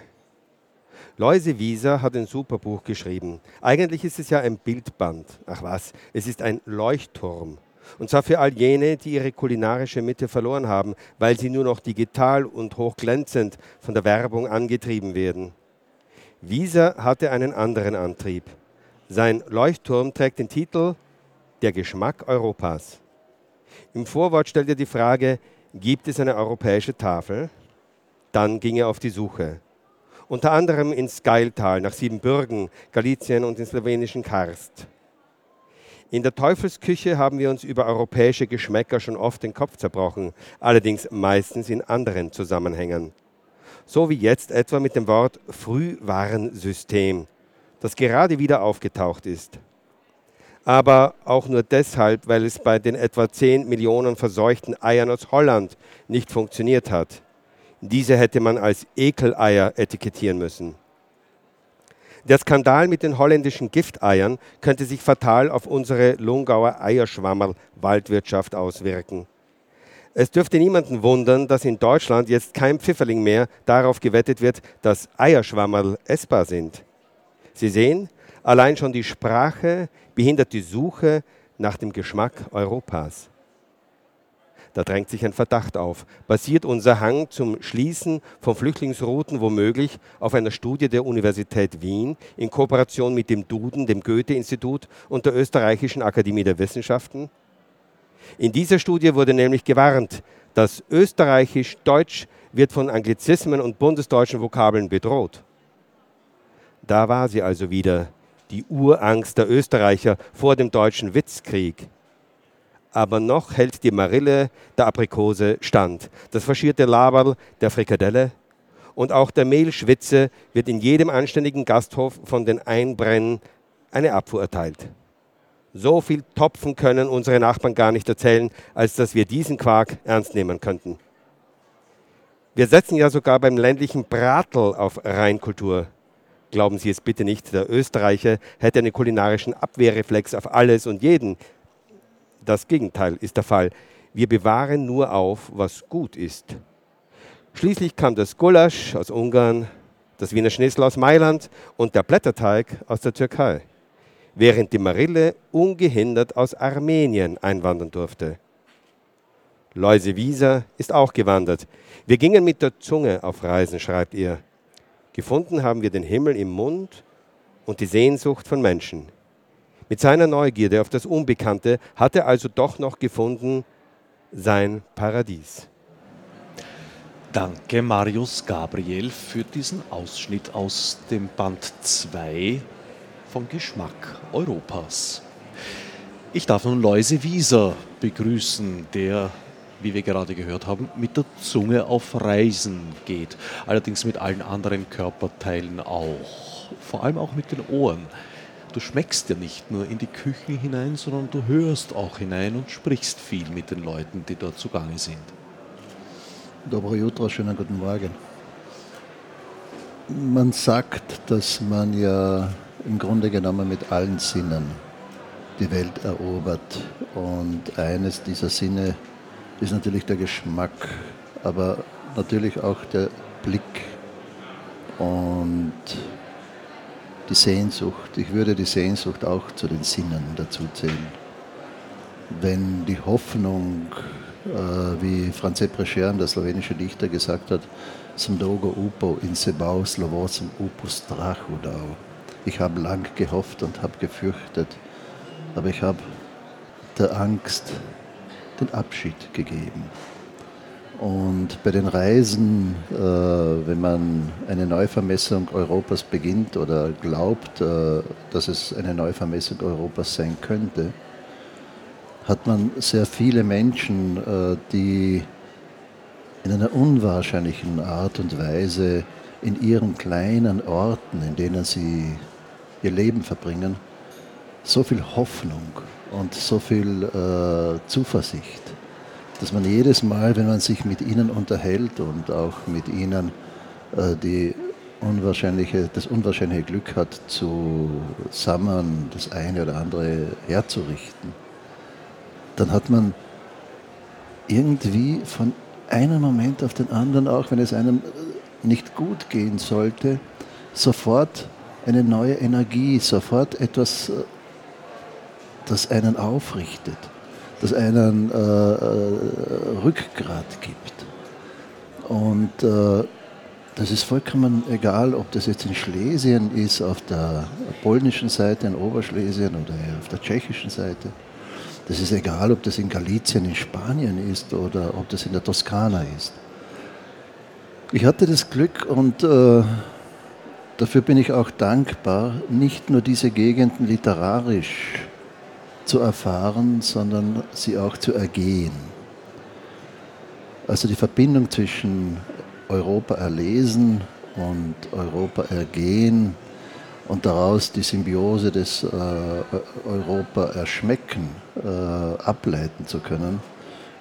Loise Wieser hat ein super Buch geschrieben. Eigentlich ist es ja ein Bildband. Ach was, es ist ein Leuchtturm. Und zwar für all jene, die ihre kulinarische Mitte verloren haben, weil sie nur noch digital und hochglänzend von der Werbung angetrieben werden. Visa hatte einen anderen Antrieb. Sein Leuchtturm trägt den Titel Der Geschmack Europas. Im Vorwort stellt er die Frage, gibt es eine europäische Tafel? Dann ging er auf die Suche. Unter anderem ins Geiltal, nach Siebenbürgen, Galizien und den slowenischen Karst. In der Teufelsküche haben wir uns über europäische Geschmäcker schon oft den Kopf zerbrochen, allerdings meistens in anderen Zusammenhängen. So wie jetzt etwa mit dem Wort Frühwarnsystem, das gerade wieder aufgetaucht ist. Aber auch nur deshalb, weil es bei den etwa 10 Millionen verseuchten Eiern aus Holland nicht funktioniert hat. Diese hätte man als Ekeleier etikettieren müssen. Der Skandal mit den holländischen Gifteiern könnte sich fatal auf unsere Lungauer Eierschwammerl-Waldwirtschaft auswirken. Es dürfte niemanden wundern, dass in Deutschland jetzt kein Pfifferling mehr darauf gewettet wird, dass Eierschwammerl essbar sind. Sie sehen, allein schon die Sprache behindert die Suche nach dem Geschmack Europas. Da drängt sich ein Verdacht auf. Basiert unser Hang zum Schließen von Flüchtlingsrouten womöglich auf einer Studie der Universität Wien in Kooperation mit dem Duden, dem Goethe-Institut und der Österreichischen Akademie der Wissenschaften? In dieser Studie wurde nämlich gewarnt, dass Österreichisch-Deutsch wird von Anglizismen und bundesdeutschen Vokabeln bedroht. Da war sie also wieder, die Urangst der Österreicher vor dem deutschen Witzkrieg aber noch hält die Marille der Aprikose stand. Das faschierte Laberl der Frikadelle und auch der Mehlschwitze wird in jedem anständigen Gasthof von den Einbrennen eine Abfuhr erteilt. So viel Topfen können unsere Nachbarn gar nicht erzählen, als dass wir diesen Quark ernst nehmen könnten. Wir setzen ja sogar beim ländlichen Bratel auf Reinkultur. Glauben Sie es bitte nicht, der Österreicher hätte einen kulinarischen Abwehrreflex auf alles und jeden. Das Gegenteil ist der Fall. Wir bewahren nur auf, was gut ist. Schließlich kam das Gulasch aus Ungarn, das Wiener Schnitzel aus Mailand und der Blätterteig aus der Türkei, während die Marille ungehindert aus Armenien einwandern durfte. Loise Wieser ist auch gewandert. Wir gingen mit der Zunge auf Reisen, schreibt ihr. Gefunden haben wir den Himmel im Mund und die Sehnsucht von Menschen. Mit seiner Neugierde auf das Unbekannte hat er also doch noch gefunden, sein Paradies. Danke, Marius Gabriel, für diesen Ausschnitt aus dem Band 2 von Geschmack Europas. Ich darf nun Loise Wieser begrüßen, der, wie wir gerade gehört haben, mit der Zunge auf Reisen geht. Allerdings mit allen anderen Körperteilen auch. Vor allem auch mit den Ohren. Du schmeckst ja nicht nur in die Küchen hinein, sondern du hörst auch hinein und sprichst viel mit den Leuten, die dort zugange sind. Dobro jutro, schönen guten Morgen. Man sagt, dass man ja im Grunde genommen mit allen Sinnen die Welt erobert. Und eines dieser Sinne ist natürlich der Geschmack, aber natürlich auch der Blick und die Sehnsucht. Ich würde die Sehnsucht auch zu den Sinnen dazu zählen. Wenn die Hoffnung äh, wie Franz Prešern, der slowenische Dichter, gesagt hat, zum Dogo upo in sebau slovosem upus drachudau. Ich habe lang gehofft und habe gefürchtet, aber ich habe der Angst den Abschied gegeben. Und bei den Reisen, äh, wenn man eine Neuvermessung Europas beginnt oder glaubt, äh, dass es eine Neuvermessung Europas sein könnte, hat man sehr viele Menschen, äh, die in einer unwahrscheinlichen Art und Weise in ihren kleinen Orten, in denen sie ihr Leben verbringen, so viel Hoffnung und so viel äh, Zuversicht, dass man jedes Mal, wenn man sich mit ihnen unterhält und auch mit ihnen äh, die unwahrscheinliche, das unwahrscheinliche Glück hat, zusammen das eine oder andere herzurichten, dann hat man irgendwie von einem Moment auf den anderen, auch wenn es einem nicht gut gehen sollte, sofort eine neue Energie, sofort etwas, das einen aufrichtet, das einen äh, äh Rückgrat gibt. Und äh, das ist vollkommen egal, ob das jetzt in Schlesien ist, auf der polnischen Seite, in Oberschlesien oder auf der tschechischen Seite. Das ist egal, ob das in Galicien, in Spanien ist oder ob das in der Toskana ist. Ich hatte das Glück und äh, dafür bin ich auch dankbar, nicht nur diese Gegenden literarisch zu erfahren, sondern sie auch zu ergehen. Also die Verbindung zwischen Europa erlesen und Europa ergehen und daraus die Symbiose des äh, Europa erschmecken, äh, ableiten zu können,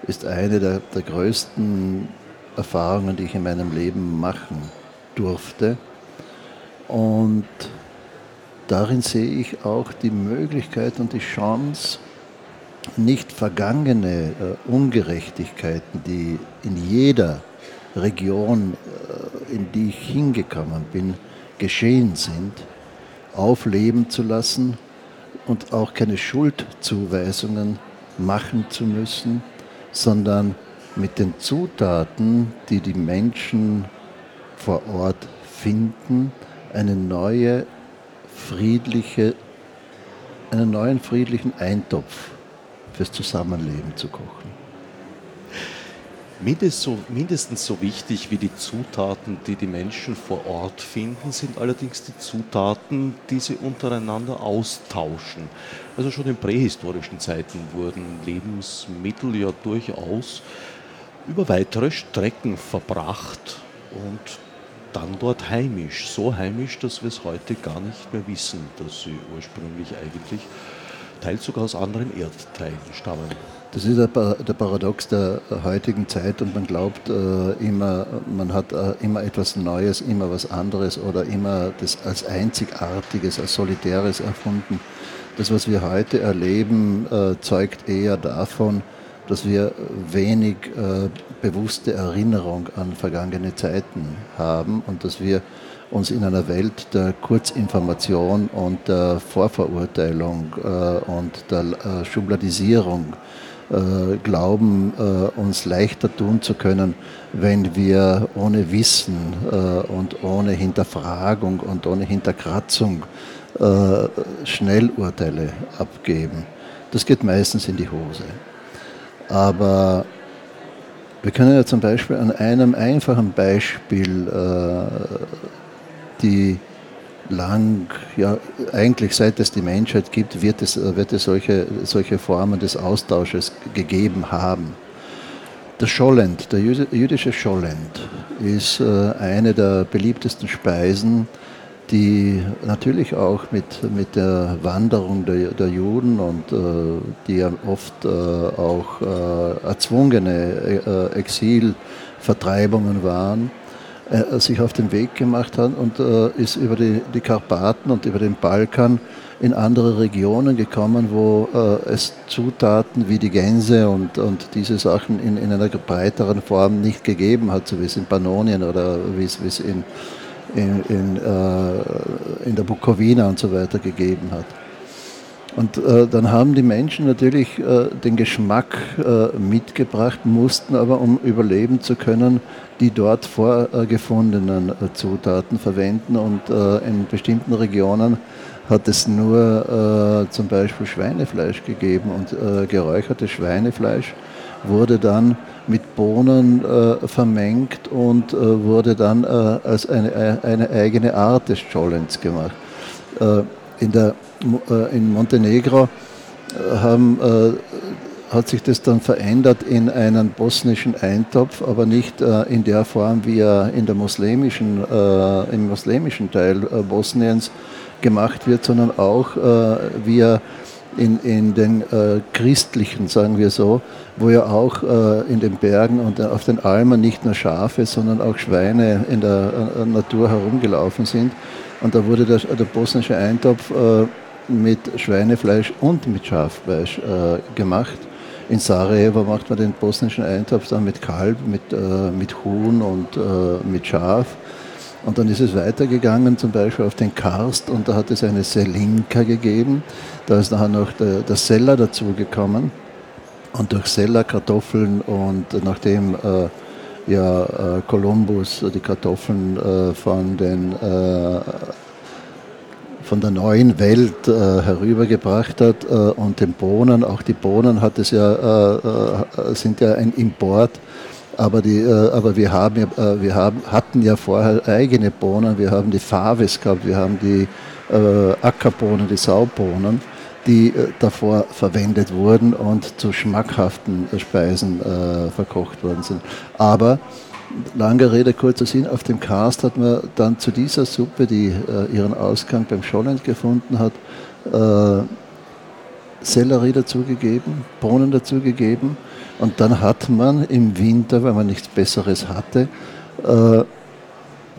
ist eine der, der größten Erfahrungen, die ich in meinem Leben machen durfte. Und darin sehe ich auch die Möglichkeit und die Chance, nicht vergangene äh, Ungerechtigkeiten, die in jeder Region, äh, in die ich hingekommen bin, geschehen sind, aufleben zu lassen und auch keine Schuldzuweisungen machen zu müssen, sondern mit den Zutaten, die die Menschen vor Ort finden, eine neue friedliche, einen neuen friedlichen Eintopf fürs Zusammenleben zu kochen mindestens so wichtig wie die Zutaten, die die Menschen vor Ort finden, sind allerdings die Zutaten, die sie untereinander austauschen. Also schon in prähistorischen Zeiten wurden Lebensmittel ja durchaus über weitere Strecken verbracht und dann dort heimisch. So heimisch, dass wir es heute gar nicht mehr wissen, dass sie ursprünglich eigentlich teils sogar aus anderen Erdteilen stammen. Das ist der Paradox der heutigen Zeit und man glaubt äh, immer, man hat äh, immer etwas Neues, immer was anderes oder immer das als Einzigartiges, als Solitäres erfunden. Das, was wir heute erleben, äh, zeugt eher davon, dass wir wenig bewusste Erinnerung an vergangene Zeiten haben und dass wir uns in einer Welt der Kurzinformation und der Vorverurteilung und der Schubladisierung äh, glauben, äh, uns leichter tun zu können, wenn wir ohne Wissen äh, und ohne Hinterfragung und ohne Hinterkratzung Schnellurteile abgeben. Das geht meistens in die Hose. Aber Wir können ja zum Beispiel an einem einfachen Beispiel äh, die lang, ja eigentlich seit es die Menschheit gibt, wird es, wird es solche, solche Formen des Austausches gegeben haben. Der Schollend, der jüdische Schollend, ist äh, eine der beliebtesten Speisen, die natürlich auch mit, mit der Wanderung der, der Juden und äh, die oft äh, auch äh, erzwungene äh, Exilvertreibungen waren, äh, sich auf den Weg gemacht hat und äh, ist über die, die Karpaten und über den Balkan in andere Regionen gekommen, wo es Zutaten wie die Gänse und, und diese Sachen in, in einer breiteren Form nicht gegeben hat, so wie es in Pannonien oder wie es in, in, in, äh, in der Bukowina und so weiter gegeben hat. Und äh, dann haben die Menschen natürlich äh, den Geschmack äh, mitgebracht, mussten aber, um überleben zu können, die dort vorgefundenen äh, Zutaten verwenden. Und äh, in bestimmten Regionen hat es nur äh, zum Beispiel Schweinefleisch gegeben und geräuchertes Schweinefleisch wurde dann mit Bohnen vermengt und wurde dann als eine, eine eigene Art des Schollens gemacht. in der äh, in Montenegro äh, haben, äh, hat sich das dann verändert in einen bosnischen Eintopf, aber nicht in der Form, wie er in der muslimischen, im muslimischen Teil Bosniens gemacht wird, sondern auch wie er in, in den äh, christlichen, sagen wir so, wo ja auch äh, in den Bergen und auf den Almen nicht nur Schafe, sondern auch Schweine in der äh, Natur herumgelaufen sind. Und da wurde der, der bosnische Eintopf mit Schweinefleisch und mit Schaffleisch äh, gemacht. In Sarajevo macht man den bosnischen Eintopf dann mit Kalb, mit, äh, mit Huhn und äh, mit Schaf. Und dann ist es weitergegangen, zum Beispiel auf den Karst, und da hat es eine Selinka gegeben. Da ist nachher noch der, der Seller dazugekommen. Und durch Seller Kartoffeln und nachdem äh, ja, äh, Kolumbus die Kartoffeln äh, von den äh, von der neuen Welt äh, herübergebracht hat äh, und den Bohnen, auch die Bohnen hat es ja, äh sind ja ein Import, aber, die, äh, aber wir, haben, äh, wir haben, hatten ja vorher eigene Bohnen, wir haben die Faves gehabt, wir haben die Ackerbohnen, die Saubohnen, die davor verwendet wurden und zu schmackhaften Speisen verkocht worden sind. Aber Lange Rede, kurzer Sinn, auf dem Cast hat man dann zu dieser Suppe, die äh, ihren Ausgang beim Scholland gefunden hat, äh, Sellerie dazugegeben, Bohnen dazugegeben und dann hat man im Winter, weil man nichts Besseres hatte, äh,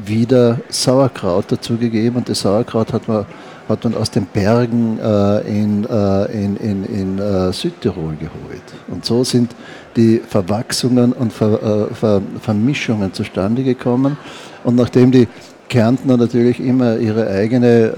wieder Sauerkraut dazugegeben und das Sauerkraut hat man hat man aus den Bergen äh, in, äh, in, in, in äh, Südtirol geholt. Und so sind die Verwachsungen und Ver, Ver, Vermischungen zustande gekommen. Und nachdem die Kärntner natürlich immer ihre eigene,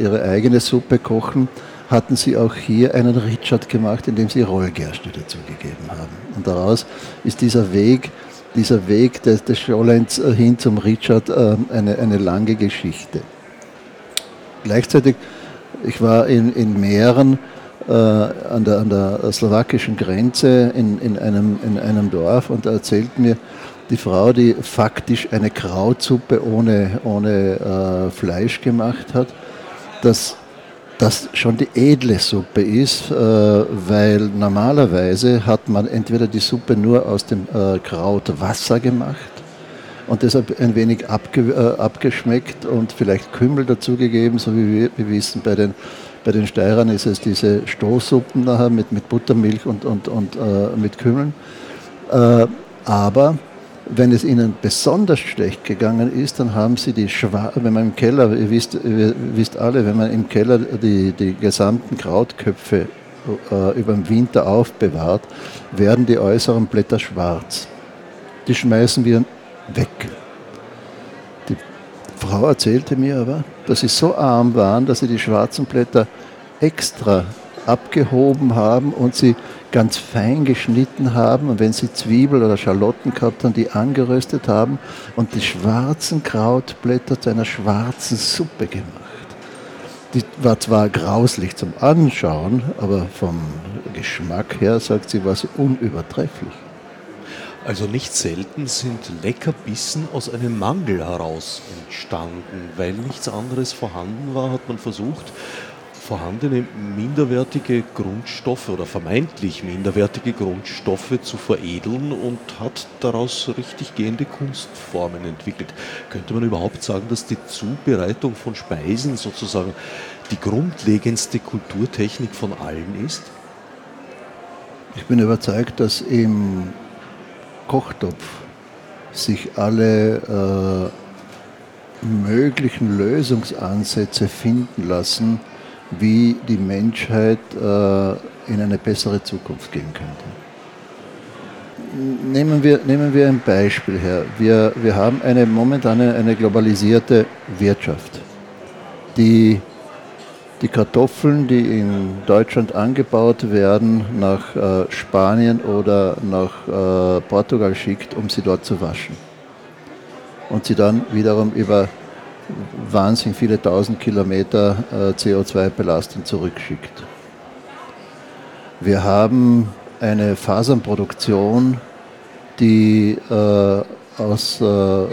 ihre eigene Suppe kochen, hatten sie auch hier einen Richard gemacht, indem sie Rollgerste dazugegeben haben. Und daraus ist dieser Weg, dieser Weg des, des Scholens äh, hin zum Richard eine, eine lange Geschichte. Gleichzeitig, ich war in, in Mähren äh, an, der, an der slowakischen Grenze in, in, einem, in einem Dorf und da erzählt mir die Frau, die faktisch eine Krautsuppe ohne, ohne äh, Fleisch gemacht hat, dass das schon die edle Suppe ist, äh, weil normalerweise hat man entweder die Suppe nur aus dem äh, Krautwasser gemacht und deshalb ein wenig abge, äh, abgeschmeckt und vielleicht Kümmel dazugegeben, so wie wir, wir wissen, bei den, bei den Steirern ist es diese Stoßsuppen nachher mit, mit Buttermilch und, und, und äh, mit Kümmeln. Äh, aber wenn es ihnen besonders schlecht gegangen ist, dann haben sie die Schwa wenn man im Keller, ihr wisst, ihr wisst alle, wenn man im Keller die, die gesamten Krautköpfe äh, über den Winter aufbewahrt, werden die äußeren Blätter schwarz. Die schmeißen wir weg. Die Frau erzählte mir aber, dass sie so arm waren, dass sie die schwarzen Blätter extra abgehoben haben und sie ganz fein geschnitten haben und wenn sie Zwiebel oder Schalotten gehabt haben, die angeröstet haben und die schwarzen Krautblätter zu einer schwarzen Suppe gemacht. Die war zwar grauslich zum Anschauen, aber vom Geschmack her, sagt sie, war sie unübertrefflich. Also nicht selten sind Leckerbissen aus einem Mangel heraus entstanden. Weil nichts anderes vorhanden war, hat man versucht, vorhandene minderwertige Grundstoffe oder vermeintlich minderwertige Grundstoffe zu veredeln und hat daraus richtig gehende Kunstformen entwickelt. Könnte man überhaupt sagen, dass die Zubereitung von Speisen sozusagen die grundlegendste Kulturtechnik von allen ist? Ich bin überzeugt, dass im Kochtopf sich alle äh, möglichen Lösungsansätze finden lassen, wie die Menschheit äh, in eine bessere Zukunft gehen könnte. Nehmen wir, nehmen wir ein Beispiel her. Wir, wir haben eine, momentan eine, eine globalisierte Wirtschaft, die die Kartoffeln, die in Deutschland angebaut werden, nach äh, Spanien oder nach äh, Portugal schickt, um sie dort zu waschen. Und sie dann wiederum über wahnsinnig viele tausend Kilometer äh, CO2-Belastung zurückschickt. Wir haben eine Fasernproduktion, die äh, aus äh,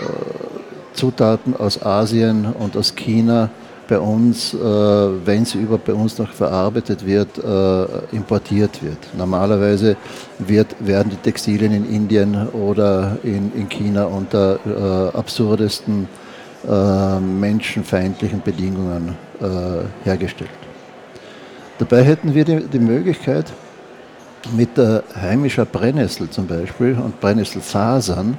Zutaten aus Asien und aus China bei uns, äh, wenn sie über bei uns noch verarbeitet wird, äh, importiert wird. Normalerweise wird, werden die Textilien in Indien oder in, in China unter äh, absurdesten äh, menschenfeindlichen Bedingungen äh, hergestellt. Dabei hätten wir die, Möglichkeit, mit der heimischer Brennnessel zum Beispiel und Brennnesselfasern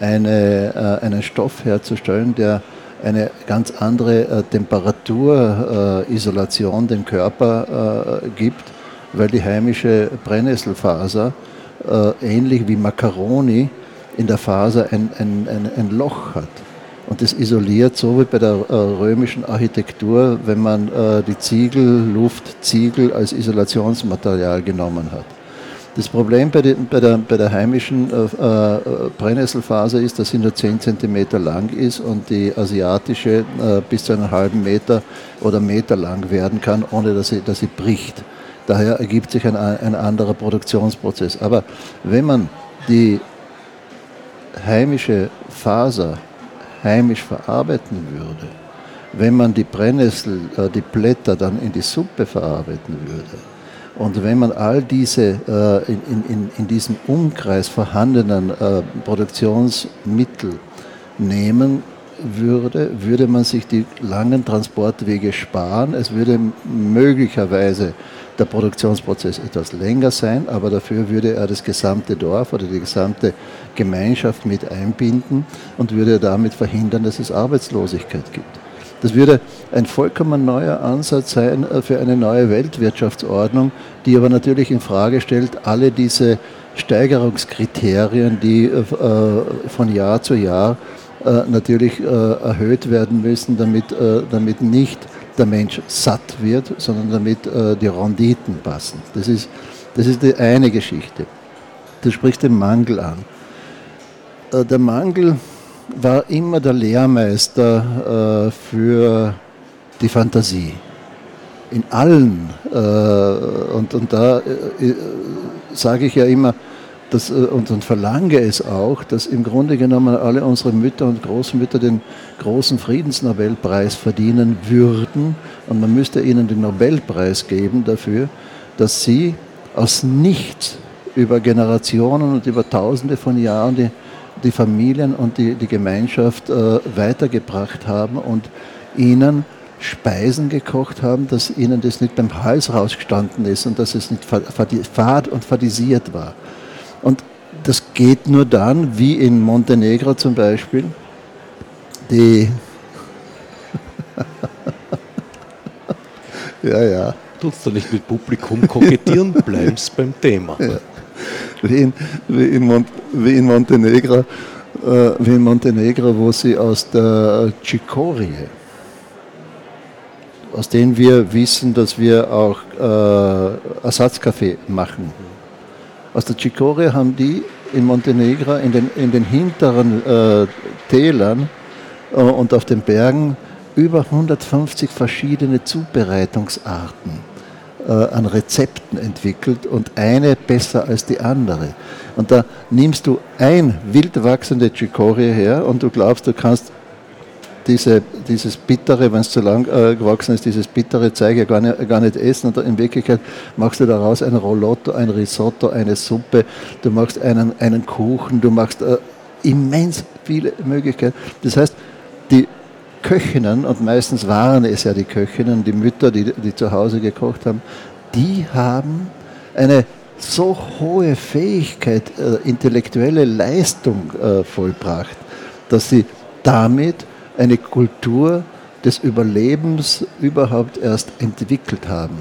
eine, äh, einen Stoff herzustellen, der eine ganz andere äh, Temperaturisolation dem Körper äh, gibt, weil die heimische Brennnesselfaser äh, ähnlich wie Macaroni in der Faser ein, ein, ein, ein Loch hat. Und das isoliert, so wie bei der äh, römischen Architektur, wenn man äh, die Ziegelluft, Ziegel als Isolationsmaterial genommen hat. Das Problem bei, den, bei, der, bei der, heimischen äh, äh, Brennnesselfaser ist, dass sie nur 10 cm lang ist und die asiatische äh, bis zu einem halben Meter oder Meter lang werden kann, ohne dass sie, dass sie bricht. Daher ergibt sich ein, ein anderer Produktionsprozess. Aber wenn man die heimische Faser heimisch verarbeiten würde, wenn man die Brennnessel, äh, die Blätter dann in die Suppe verarbeiten würde, und wenn man all diese äh, in, in, in diesem Umkreis vorhandenen äh, Produktionsmittel nehmen würde, würde man sich die langen Transportwege sparen. Es würde möglicherweise der Produktionsprozess etwas länger sein, aber dafür würde er das gesamte Dorf oder die gesamte Gemeinschaft mit einbinden und würde damit verhindern, dass es Arbeitslosigkeit gibt. Das würde ein vollkommen neuer Ansatz sein äh, für eine neue Weltwirtschaftsordnung, die aber natürlich in Frage stellt, alle diese Steigerungskriterien, die äh, von Jahr zu Jahr äh, natürlich erhöht werden müssen, damit, damit nicht der Mensch satt wird, sondern damit die Renditen passen. Das ist, das ist die eine Geschichte. Du sprichst den Mangel an. Der Mangel war immer der Lehrmeister äh, für die Fantasie. In allen. Äh, und, und da äh, äh sage ich ja immer, dass, äh, und, und verlange es auch, dass im Grunde genommen alle unsere Mütter und Großmütter den großen Friedensnobelpreis verdienen würden. Und man müsste ihnen den Nobelpreis geben dafür, dass sie aus nichts über Generationen und über Tausende von Jahren die die Familien und die, die Gemeinschaft äh, weitergebracht haben und ihnen Speisen gekocht haben, dass ihnen das nicht beim Hals rausgestanden ist und dass es nicht fad und fadisiert war. Und das geht nur dann, wie in Montenegro zum Beispiel, die. ja, ja. Tust du nicht mit Publikum kokettieren, bleibst beim Thema. Ja wie in, wie in, Mont, wie in Montenegro, äh, wie in Montenegro, wo sie aus der Chicorie, aus denen wir wissen, dass wir auch äh, Ersatzkaffee machen. Aus der Chicorie haben die in Montenegro in den, in den hinteren äh, Tälern äh, und auf den Bergen über 150 verschiedene Zubereitungsarten an Rezepten entwickelt und eine besser als die andere. Und da nimmst du ein wild wachsende Chicory her und du glaubst, du kannst diese, dieses Bittere, wenn es zu lang äh, gewachsen ist, dieses bittere Zeug ja gar nicht, gar nicht essen. Und in Wirklichkeit machst du daraus ein Rolotto, ein Risotto, eine Suppe, du machst einen, einen Kuchen, du machst äh, immens viele Möglichkeiten. Das heißt, die Köchinnen, und meistens waren es ja die Köchinnen, die Mütter, die, die zu Hause gekocht haben, die haben eine so hohe Fähigkeit, äh, intellektuelle Leistung äh, vollbracht, dass sie damit eine Kultur des Überlebens überhaupt erst entwickelt haben.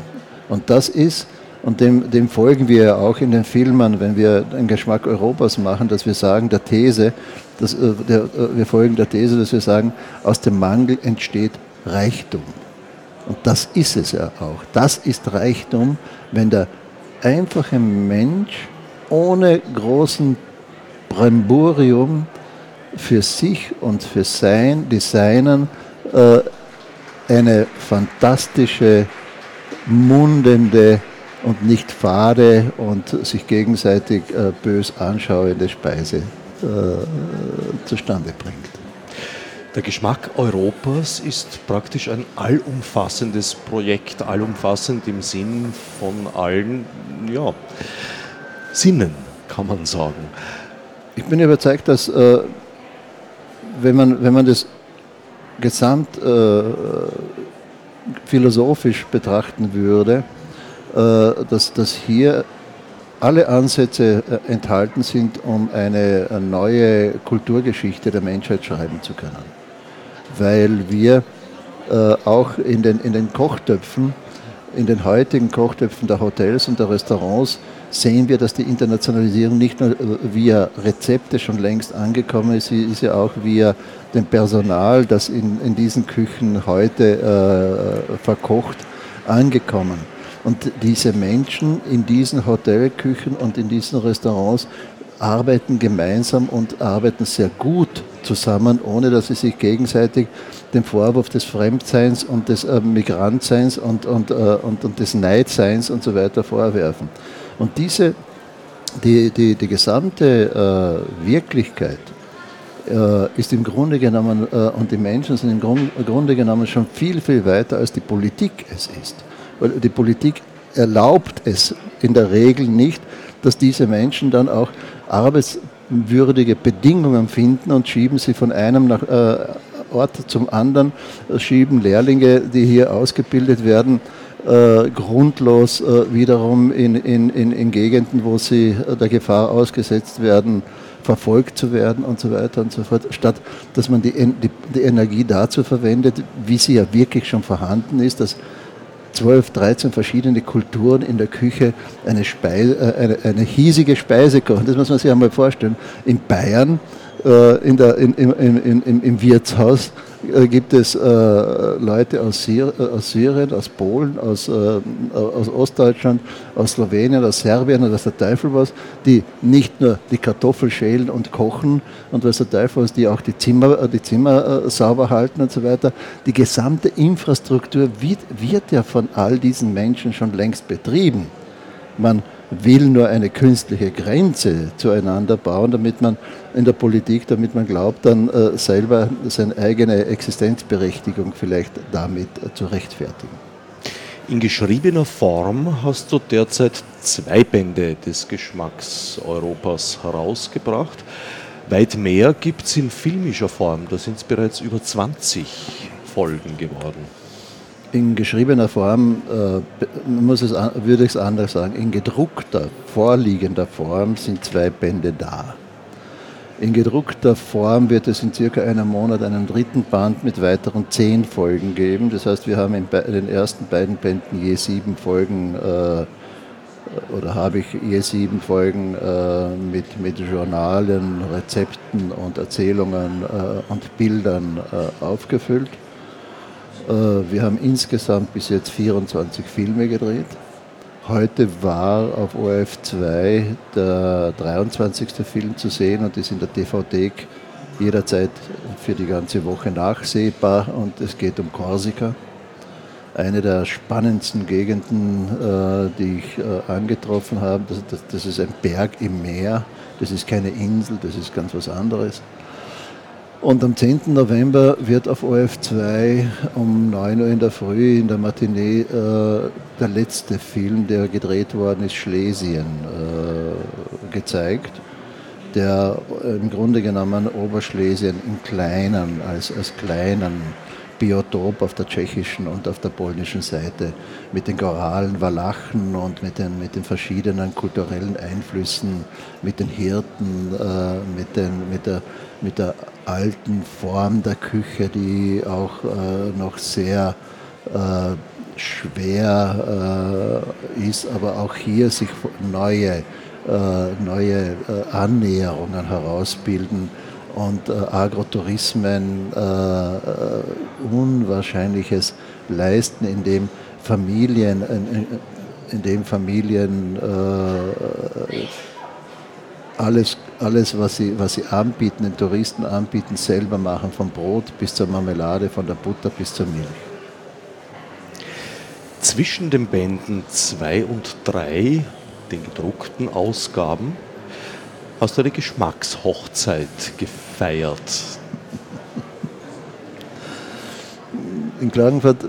Und das ist, und dem, dem folgen wir ja auch in den Filmen, wenn wir den Geschmack Europas machen, dass wir sagen, der These, dass, äh, der, äh, wir folgen der These, dass wir sagen, aus dem Mangel entsteht Reichtum. Und das ist es ja auch. Das ist Reichtum, wenn der einfache Mensch ohne großen Bremburium für sich und für sein, die Seinen äh, eine fantastische, mundende und nicht fade und sich gegenseitig äh, bös anschauende Speise äh, zustande bringt. Der Geschmack Europas ist praktisch ein allumfassendes Projekt, allumfassend im Sinn von allen ja, Sinnen, kann man sagen. Ich bin überzeugt, dass äh, wenn man, wenn man das gesamt äh, philosophisch betrachten würde, äh, dass, dass hier alle Ansätze äh, enthalten sind, um eine, eine neue Kulturgeschichte der Menschheit schreiben zu können. Weil wir äh, auch in den, in den Kochtöpfen, in den heutigen Kochtöpfen der Hotels und der Restaurants sehen wir, dass die Internationalisierung nicht nur via Rezepte schon längst angekommen ist, sie ist ja auch via dem Personal, das in, in diesen Küchen heute äh, verkocht, angekommen. Und diese Menschen in diesen Hotelküchen und in diesen Restaurants arbeiten gemeinsam und arbeiten sehr gut zusammen, ohne dass sie sich gegenseitig den Vorwurf des Fremdseins und des äh, Migrantseins und, und, äh, und, und des Neidseins und so weiter vorwerfen. Und diese, die, die, die gesamte äh, Wirklichkeit äh, ist im Grunde genommen, äh, und die Menschen sind im Grund, Grunde genommen schon viel, viel weiter, als die Politik es ist. Weil die Politik erlaubt es in der Regel nicht, dass diese Menschen dann auch arbeitswürdige Bedingungen finden und schieben sie von einem nach, äh, Ort zum anderen, äh, schieben Lehrlinge, die hier ausgebildet werden, äh, grundlos äh, wiederum in, in, in, in, Gegenden, wo sie äh, der Gefahr ausgesetzt werden, verfolgt zu werden und so weiter und so fort, statt dass man die, die, die Energie dazu verwendet, wie sie ja wirklich schon vorhanden ist, dass 12, 13 verschiedene Kulturen in der Küche eine, Speise, äh, eine, eine hiesige Speise kochen. Das muss man sich einmal vorstellen. In Bayern, äh, in der, in, in, in, im Wirtshaus, gibt es äh, Leute äh, aus, Syrien, aus Polen, aus, äh, aus Ostdeutschland, aus Slowenien, aus Serbien und aus der Teufel was, die nicht nur die Kartoffel schälen und kochen und was der Teufel was, die auch die Zimmer, die Zimmer sauber halten und so weiter. Die gesamte Infrastruktur wird, wird ja von all diesen Menschen schon längst betrieben. Man will nur eine künstliche Grenze zueinander bauen, damit man in der Politik, damit man glaubt, dann äh, selber seine eigene Existenzberechtigung vielleicht damit äh, zu rechtfertigen. In geschriebener Form hast du derzeit zwei Bände des Geschmacks Europas herausgebracht. Weit mehr gibt es in filmischer Form, da sind es bereits über 20 Folgen geworden in geschriebener Form, äh, muss es, würde ich es anders sagen, in gedruckter, vorliegender Form sind zwei Bände da. In gedruckter Form wird es in circa einem Monat einen dritten Band mit weiteren zehn Folgen geben. Das heißt, wir haben in den ersten beiden Bänden je sieben Folgen äh, oder habe ich je sieben Folgen äh, mit, mit Journalen, Rezepten und Erzählungen äh, und Bildern äh, aufgefüllt. Äh, wir haben insgesamt bis jetzt 24 Filme gedreht. Heute war auf ORF 2 der 23. Film zu sehen und ist in der DVD jederzeit für die ganze Woche nachsehbar und es geht um Korsika. eine der spannendsten Gegenden, äh, die ich äh, angetroffen habe. Das, ist ein Berg im Meer, das ist keine Insel, das ist ganz was anderes. Und am 10. November wird auf OF2 um 9 Uhr in der Früh in der Matinee äh, der letzte Film, der gedreht worden ist, Schlesien, äh, gezeigt, der im Grunde genommen Oberschlesien im Kleinen, als, als kleinen Biotop auf der tschechischen und auf der polnischen Seite mit den choralen Walachen und mit den, mit den verschiedenen kulturellen Einflüssen, mit den Hirten, äh, mit, den, mit, der, mit der alten Form der Küche, die auch äh, noch sehr äh, schwer äh, ist, aber auch hier sich neue, äh, neue äh, Annäherungen herausbilden und äh, Agrotourismen äh, äh, Unwahrscheinliches leisten, indem Familien, in, in dem Familien äh, alles, alles was, sie, was sie anbieten, den Touristen anbieten, selber machen, vom Brot bis zur Marmelade, von der Butter bis zur Milch. Zwischen den Bänden 2 und 3, den gedruckten Ausgaben, hast du eine Geschmackshochzeit gefeiert. In Klagenfurt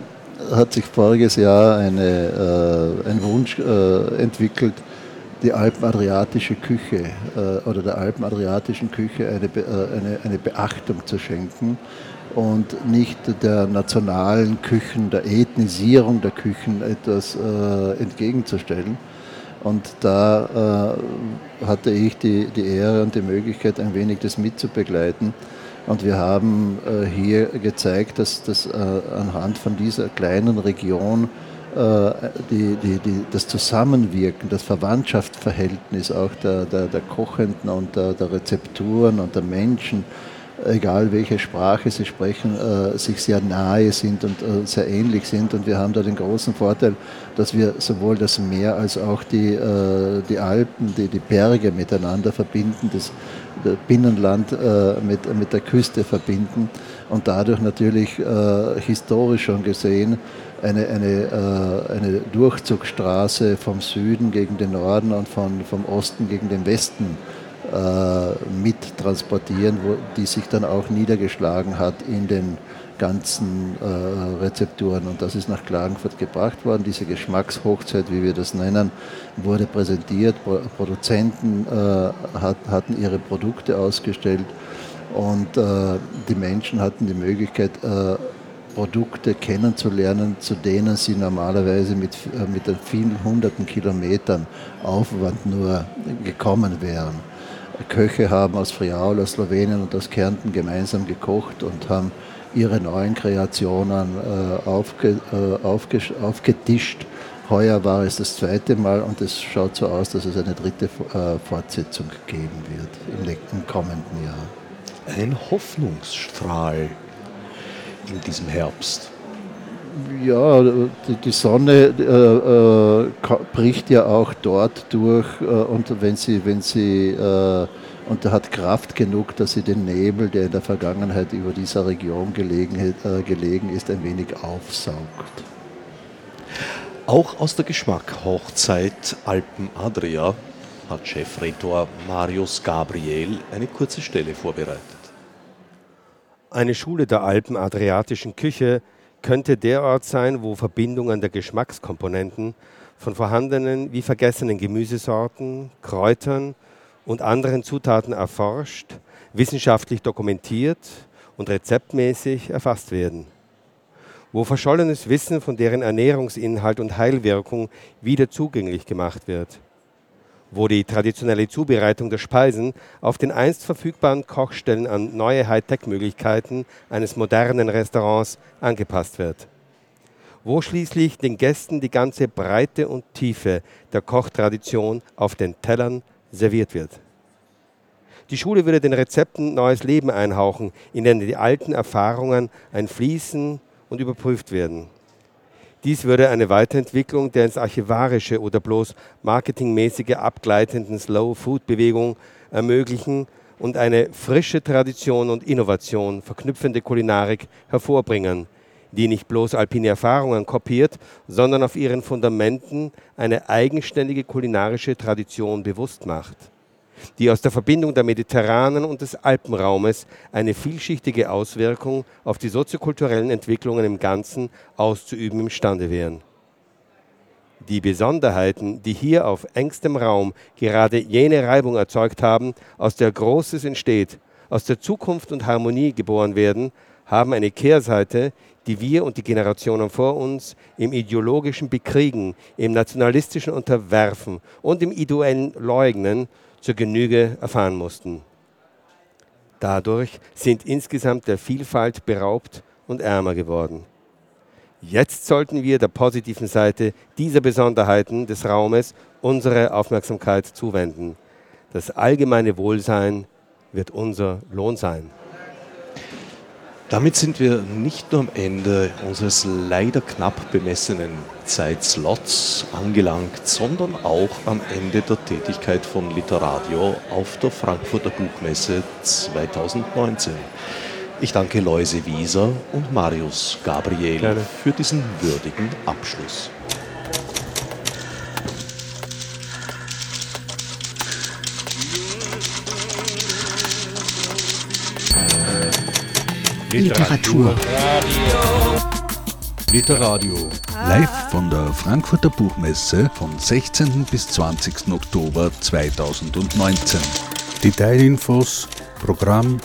hat sich voriges Jahr eine, äh, ein Wunsch äh, entwickelt, die alpenadriatische Küche äh, oder der alpenadriatischen Küche eine, äh, eine, eine Beachtung zu schenken und nicht der nationalen Küchen, der Ethnisierung der Küchen etwas äh, entgegenzustellen. Und da äh, hatte ich die, die Ehre und die Möglichkeit, ein wenig das mitzubegleiten. Und wir haben äh, hier gezeigt, dass, dass äh, anhand von dieser kleinen Region äh, die, die, die, das Zusammenwirken, das Verwandtschaftsverhältnis auch der, der, der Kochenden und der, der Rezepturen und der Menschen egal welche Sprache sie sprechen, äh, sich sehr nahe sind und äh, sehr ähnlich sind. Und wir haben da den großen Vorteil, dass wir sowohl das Meer als auch die, äh, die Alpen, die, die Berge miteinander verbinden, das, Binnenland mit, mit der Küste verbinden und dadurch natürlich historisch schon gesehen eine, eine, eine Durchzugsstraße vom Süden gegen den Norden und von, vom Osten gegen den Westen äh, mit transportieren, wo, die sich dann auch niedergeschlagen hat in den ganzen äh, Rezepturen. Und das ist nach Klagenfurt gebracht worden. Diese Geschmackshochzeit, wie wir das nennen, wurde präsentiert. Pro Produzenten äh, hat, hatten ihre Produkte ausgestellt und äh, die Menschen hatten die Möglichkeit, äh, Produkte kennenzulernen, zu denen sie normalerweise mit, äh, mit vielen hunderten Kilometern Aufwand nur gekommen wären. Köche haben aus Friaul, aus Slowenien und aus Kärnten gemeinsam gekocht und haben ihre neuen Kreationen äh, aufge, äh, aufge, aufgetischt. Heuer war es das zweite Mal und es schaut so aus, dass es eine dritte äh, Fortsetzung geben wird im, im kommenden Jahr. Ein Hoffnungsstrahl in diesem Herbst. Ja, die, Sonne äh, äh, bricht ja auch dort durch äh, und wenn sie, wenn sie äh, und hat Kraft genug, dass sie den Nebel, der in der Vergangenheit über dieser Region gelegen, äh, gelegen ist, ein wenig aufsaugt. Auch aus der Geschmack-Hochzeit Alpen Adria hat Chefredaktor Marius Gabriel eine kurze Stelle vorbereitet. Eine Schule der Alpen-Adriatischen Küche könnte der Ort sein, wo Verbindungen der Geschmackskomponenten von vorhandenen wie vergessenen Gemüsesorten, Kräutern und anderen Zutaten erforscht, wissenschaftlich dokumentiert und rezeptmäßig erfasst werden. Wo verschollenes Wissen von deren Ernährungsinhalt und Heilwirkung wieder zugänglich gemacht wird wo die traditionelle Zubereitung der Speisen auf den einst verfügbaren Kochstellen an neue Hightech-Möglichkeiten eines modernen Restaurants angepasst wird. Wo schließlich den Gästen die ganze Breite und Tiefe der Kochtradition auf den Tellern serviert wird. Die Schule würde den Rezepten neues Leben einhauchen, in denen die alten Erfahrungen einfließen und überprüft werden. Dies würde eine Weiterentwicklung der ins Archivarische oder bloß marketingmäßige abgleitenden Slow-Food-Bewegung ermöglichen und eine frische Tradition und Innovation verknüpfende Kulinarik hervorbringen, die nicht bloß alpine Erfahrungen kopiert, sondern auf ihren Fundamenten eine eigenständige kulinarische Tradition bewusst macht, die aus der Verbindung der mediterranen und des Alpenraumes eine vielschichtige Auswirkung auf die soziokulturellen Entwicklungen im Ganzen auszuüben imstande wären. Die Besonderheiten, die hier auf engstem Raum gerade jene Reibung erzeugt haben, aus der Großes entsteht, aus der Zukunft und Harmonie geboren werden, haben eine Kehrseite, die wir und die Generationen vor uns im ideologischen Bekriegen, im nationalistischen Unterwerfen und im ideellen Leugnen zur Genüge erfahren mussten. Dadurch sind insgesamt der Vielfalt beraubt und ärmer geworden. Jetzt sollten wir der positiven Seite dieser Besonderheiten des Raumes unsere Aufmerksamkeit zuwenden. Das allgemeine Wohlsein wird unser Lohn sein. Damit sind wir nicht nur am Ende unseres leider knapp bemessenen Zeitslots angelangt, sondern auch am Ende der Tätigkeit von Literadio auf der Frankfurter Buchmesse 2019. Ich danke Loise Wieser und Marius Gabriel Gerne. für diesen würdigen Abschluss. Literatur. Literadio. Live von der Frankfurter Buchmesse vom 16. bis 20. Oktober 2019. Detailinfos, Programm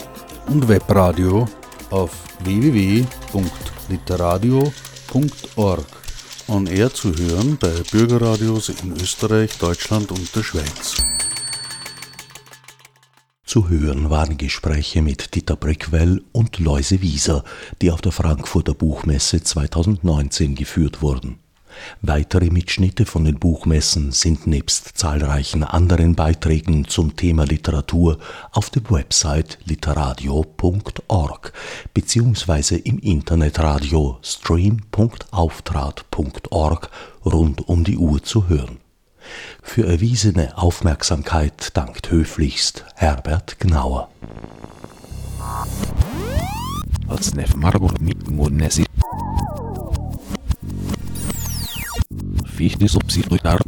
und Webradio auf www.literadio.org. On Air zu hören bei Bürgerradios in Österreich, Deutschland und der Schweiz. Zu hören waren Gespräche mit Dieter Brickwell und Loise Wieser, die auf der Frankfurter Buchmesse 2019 geführt wurden. Weitere Mitschnitte von den Buchmessen sind nebst zahlreichen anderen Beiträgen zum Thema Literatur auf der Website literadio.org beziehungsweise im Internetradio stream.auftrat.org rund um die Uhr zu hören. Für erwiesene Aufmerksamkeit dankt höflichst Herbert Gnauer. Fichte subsidiar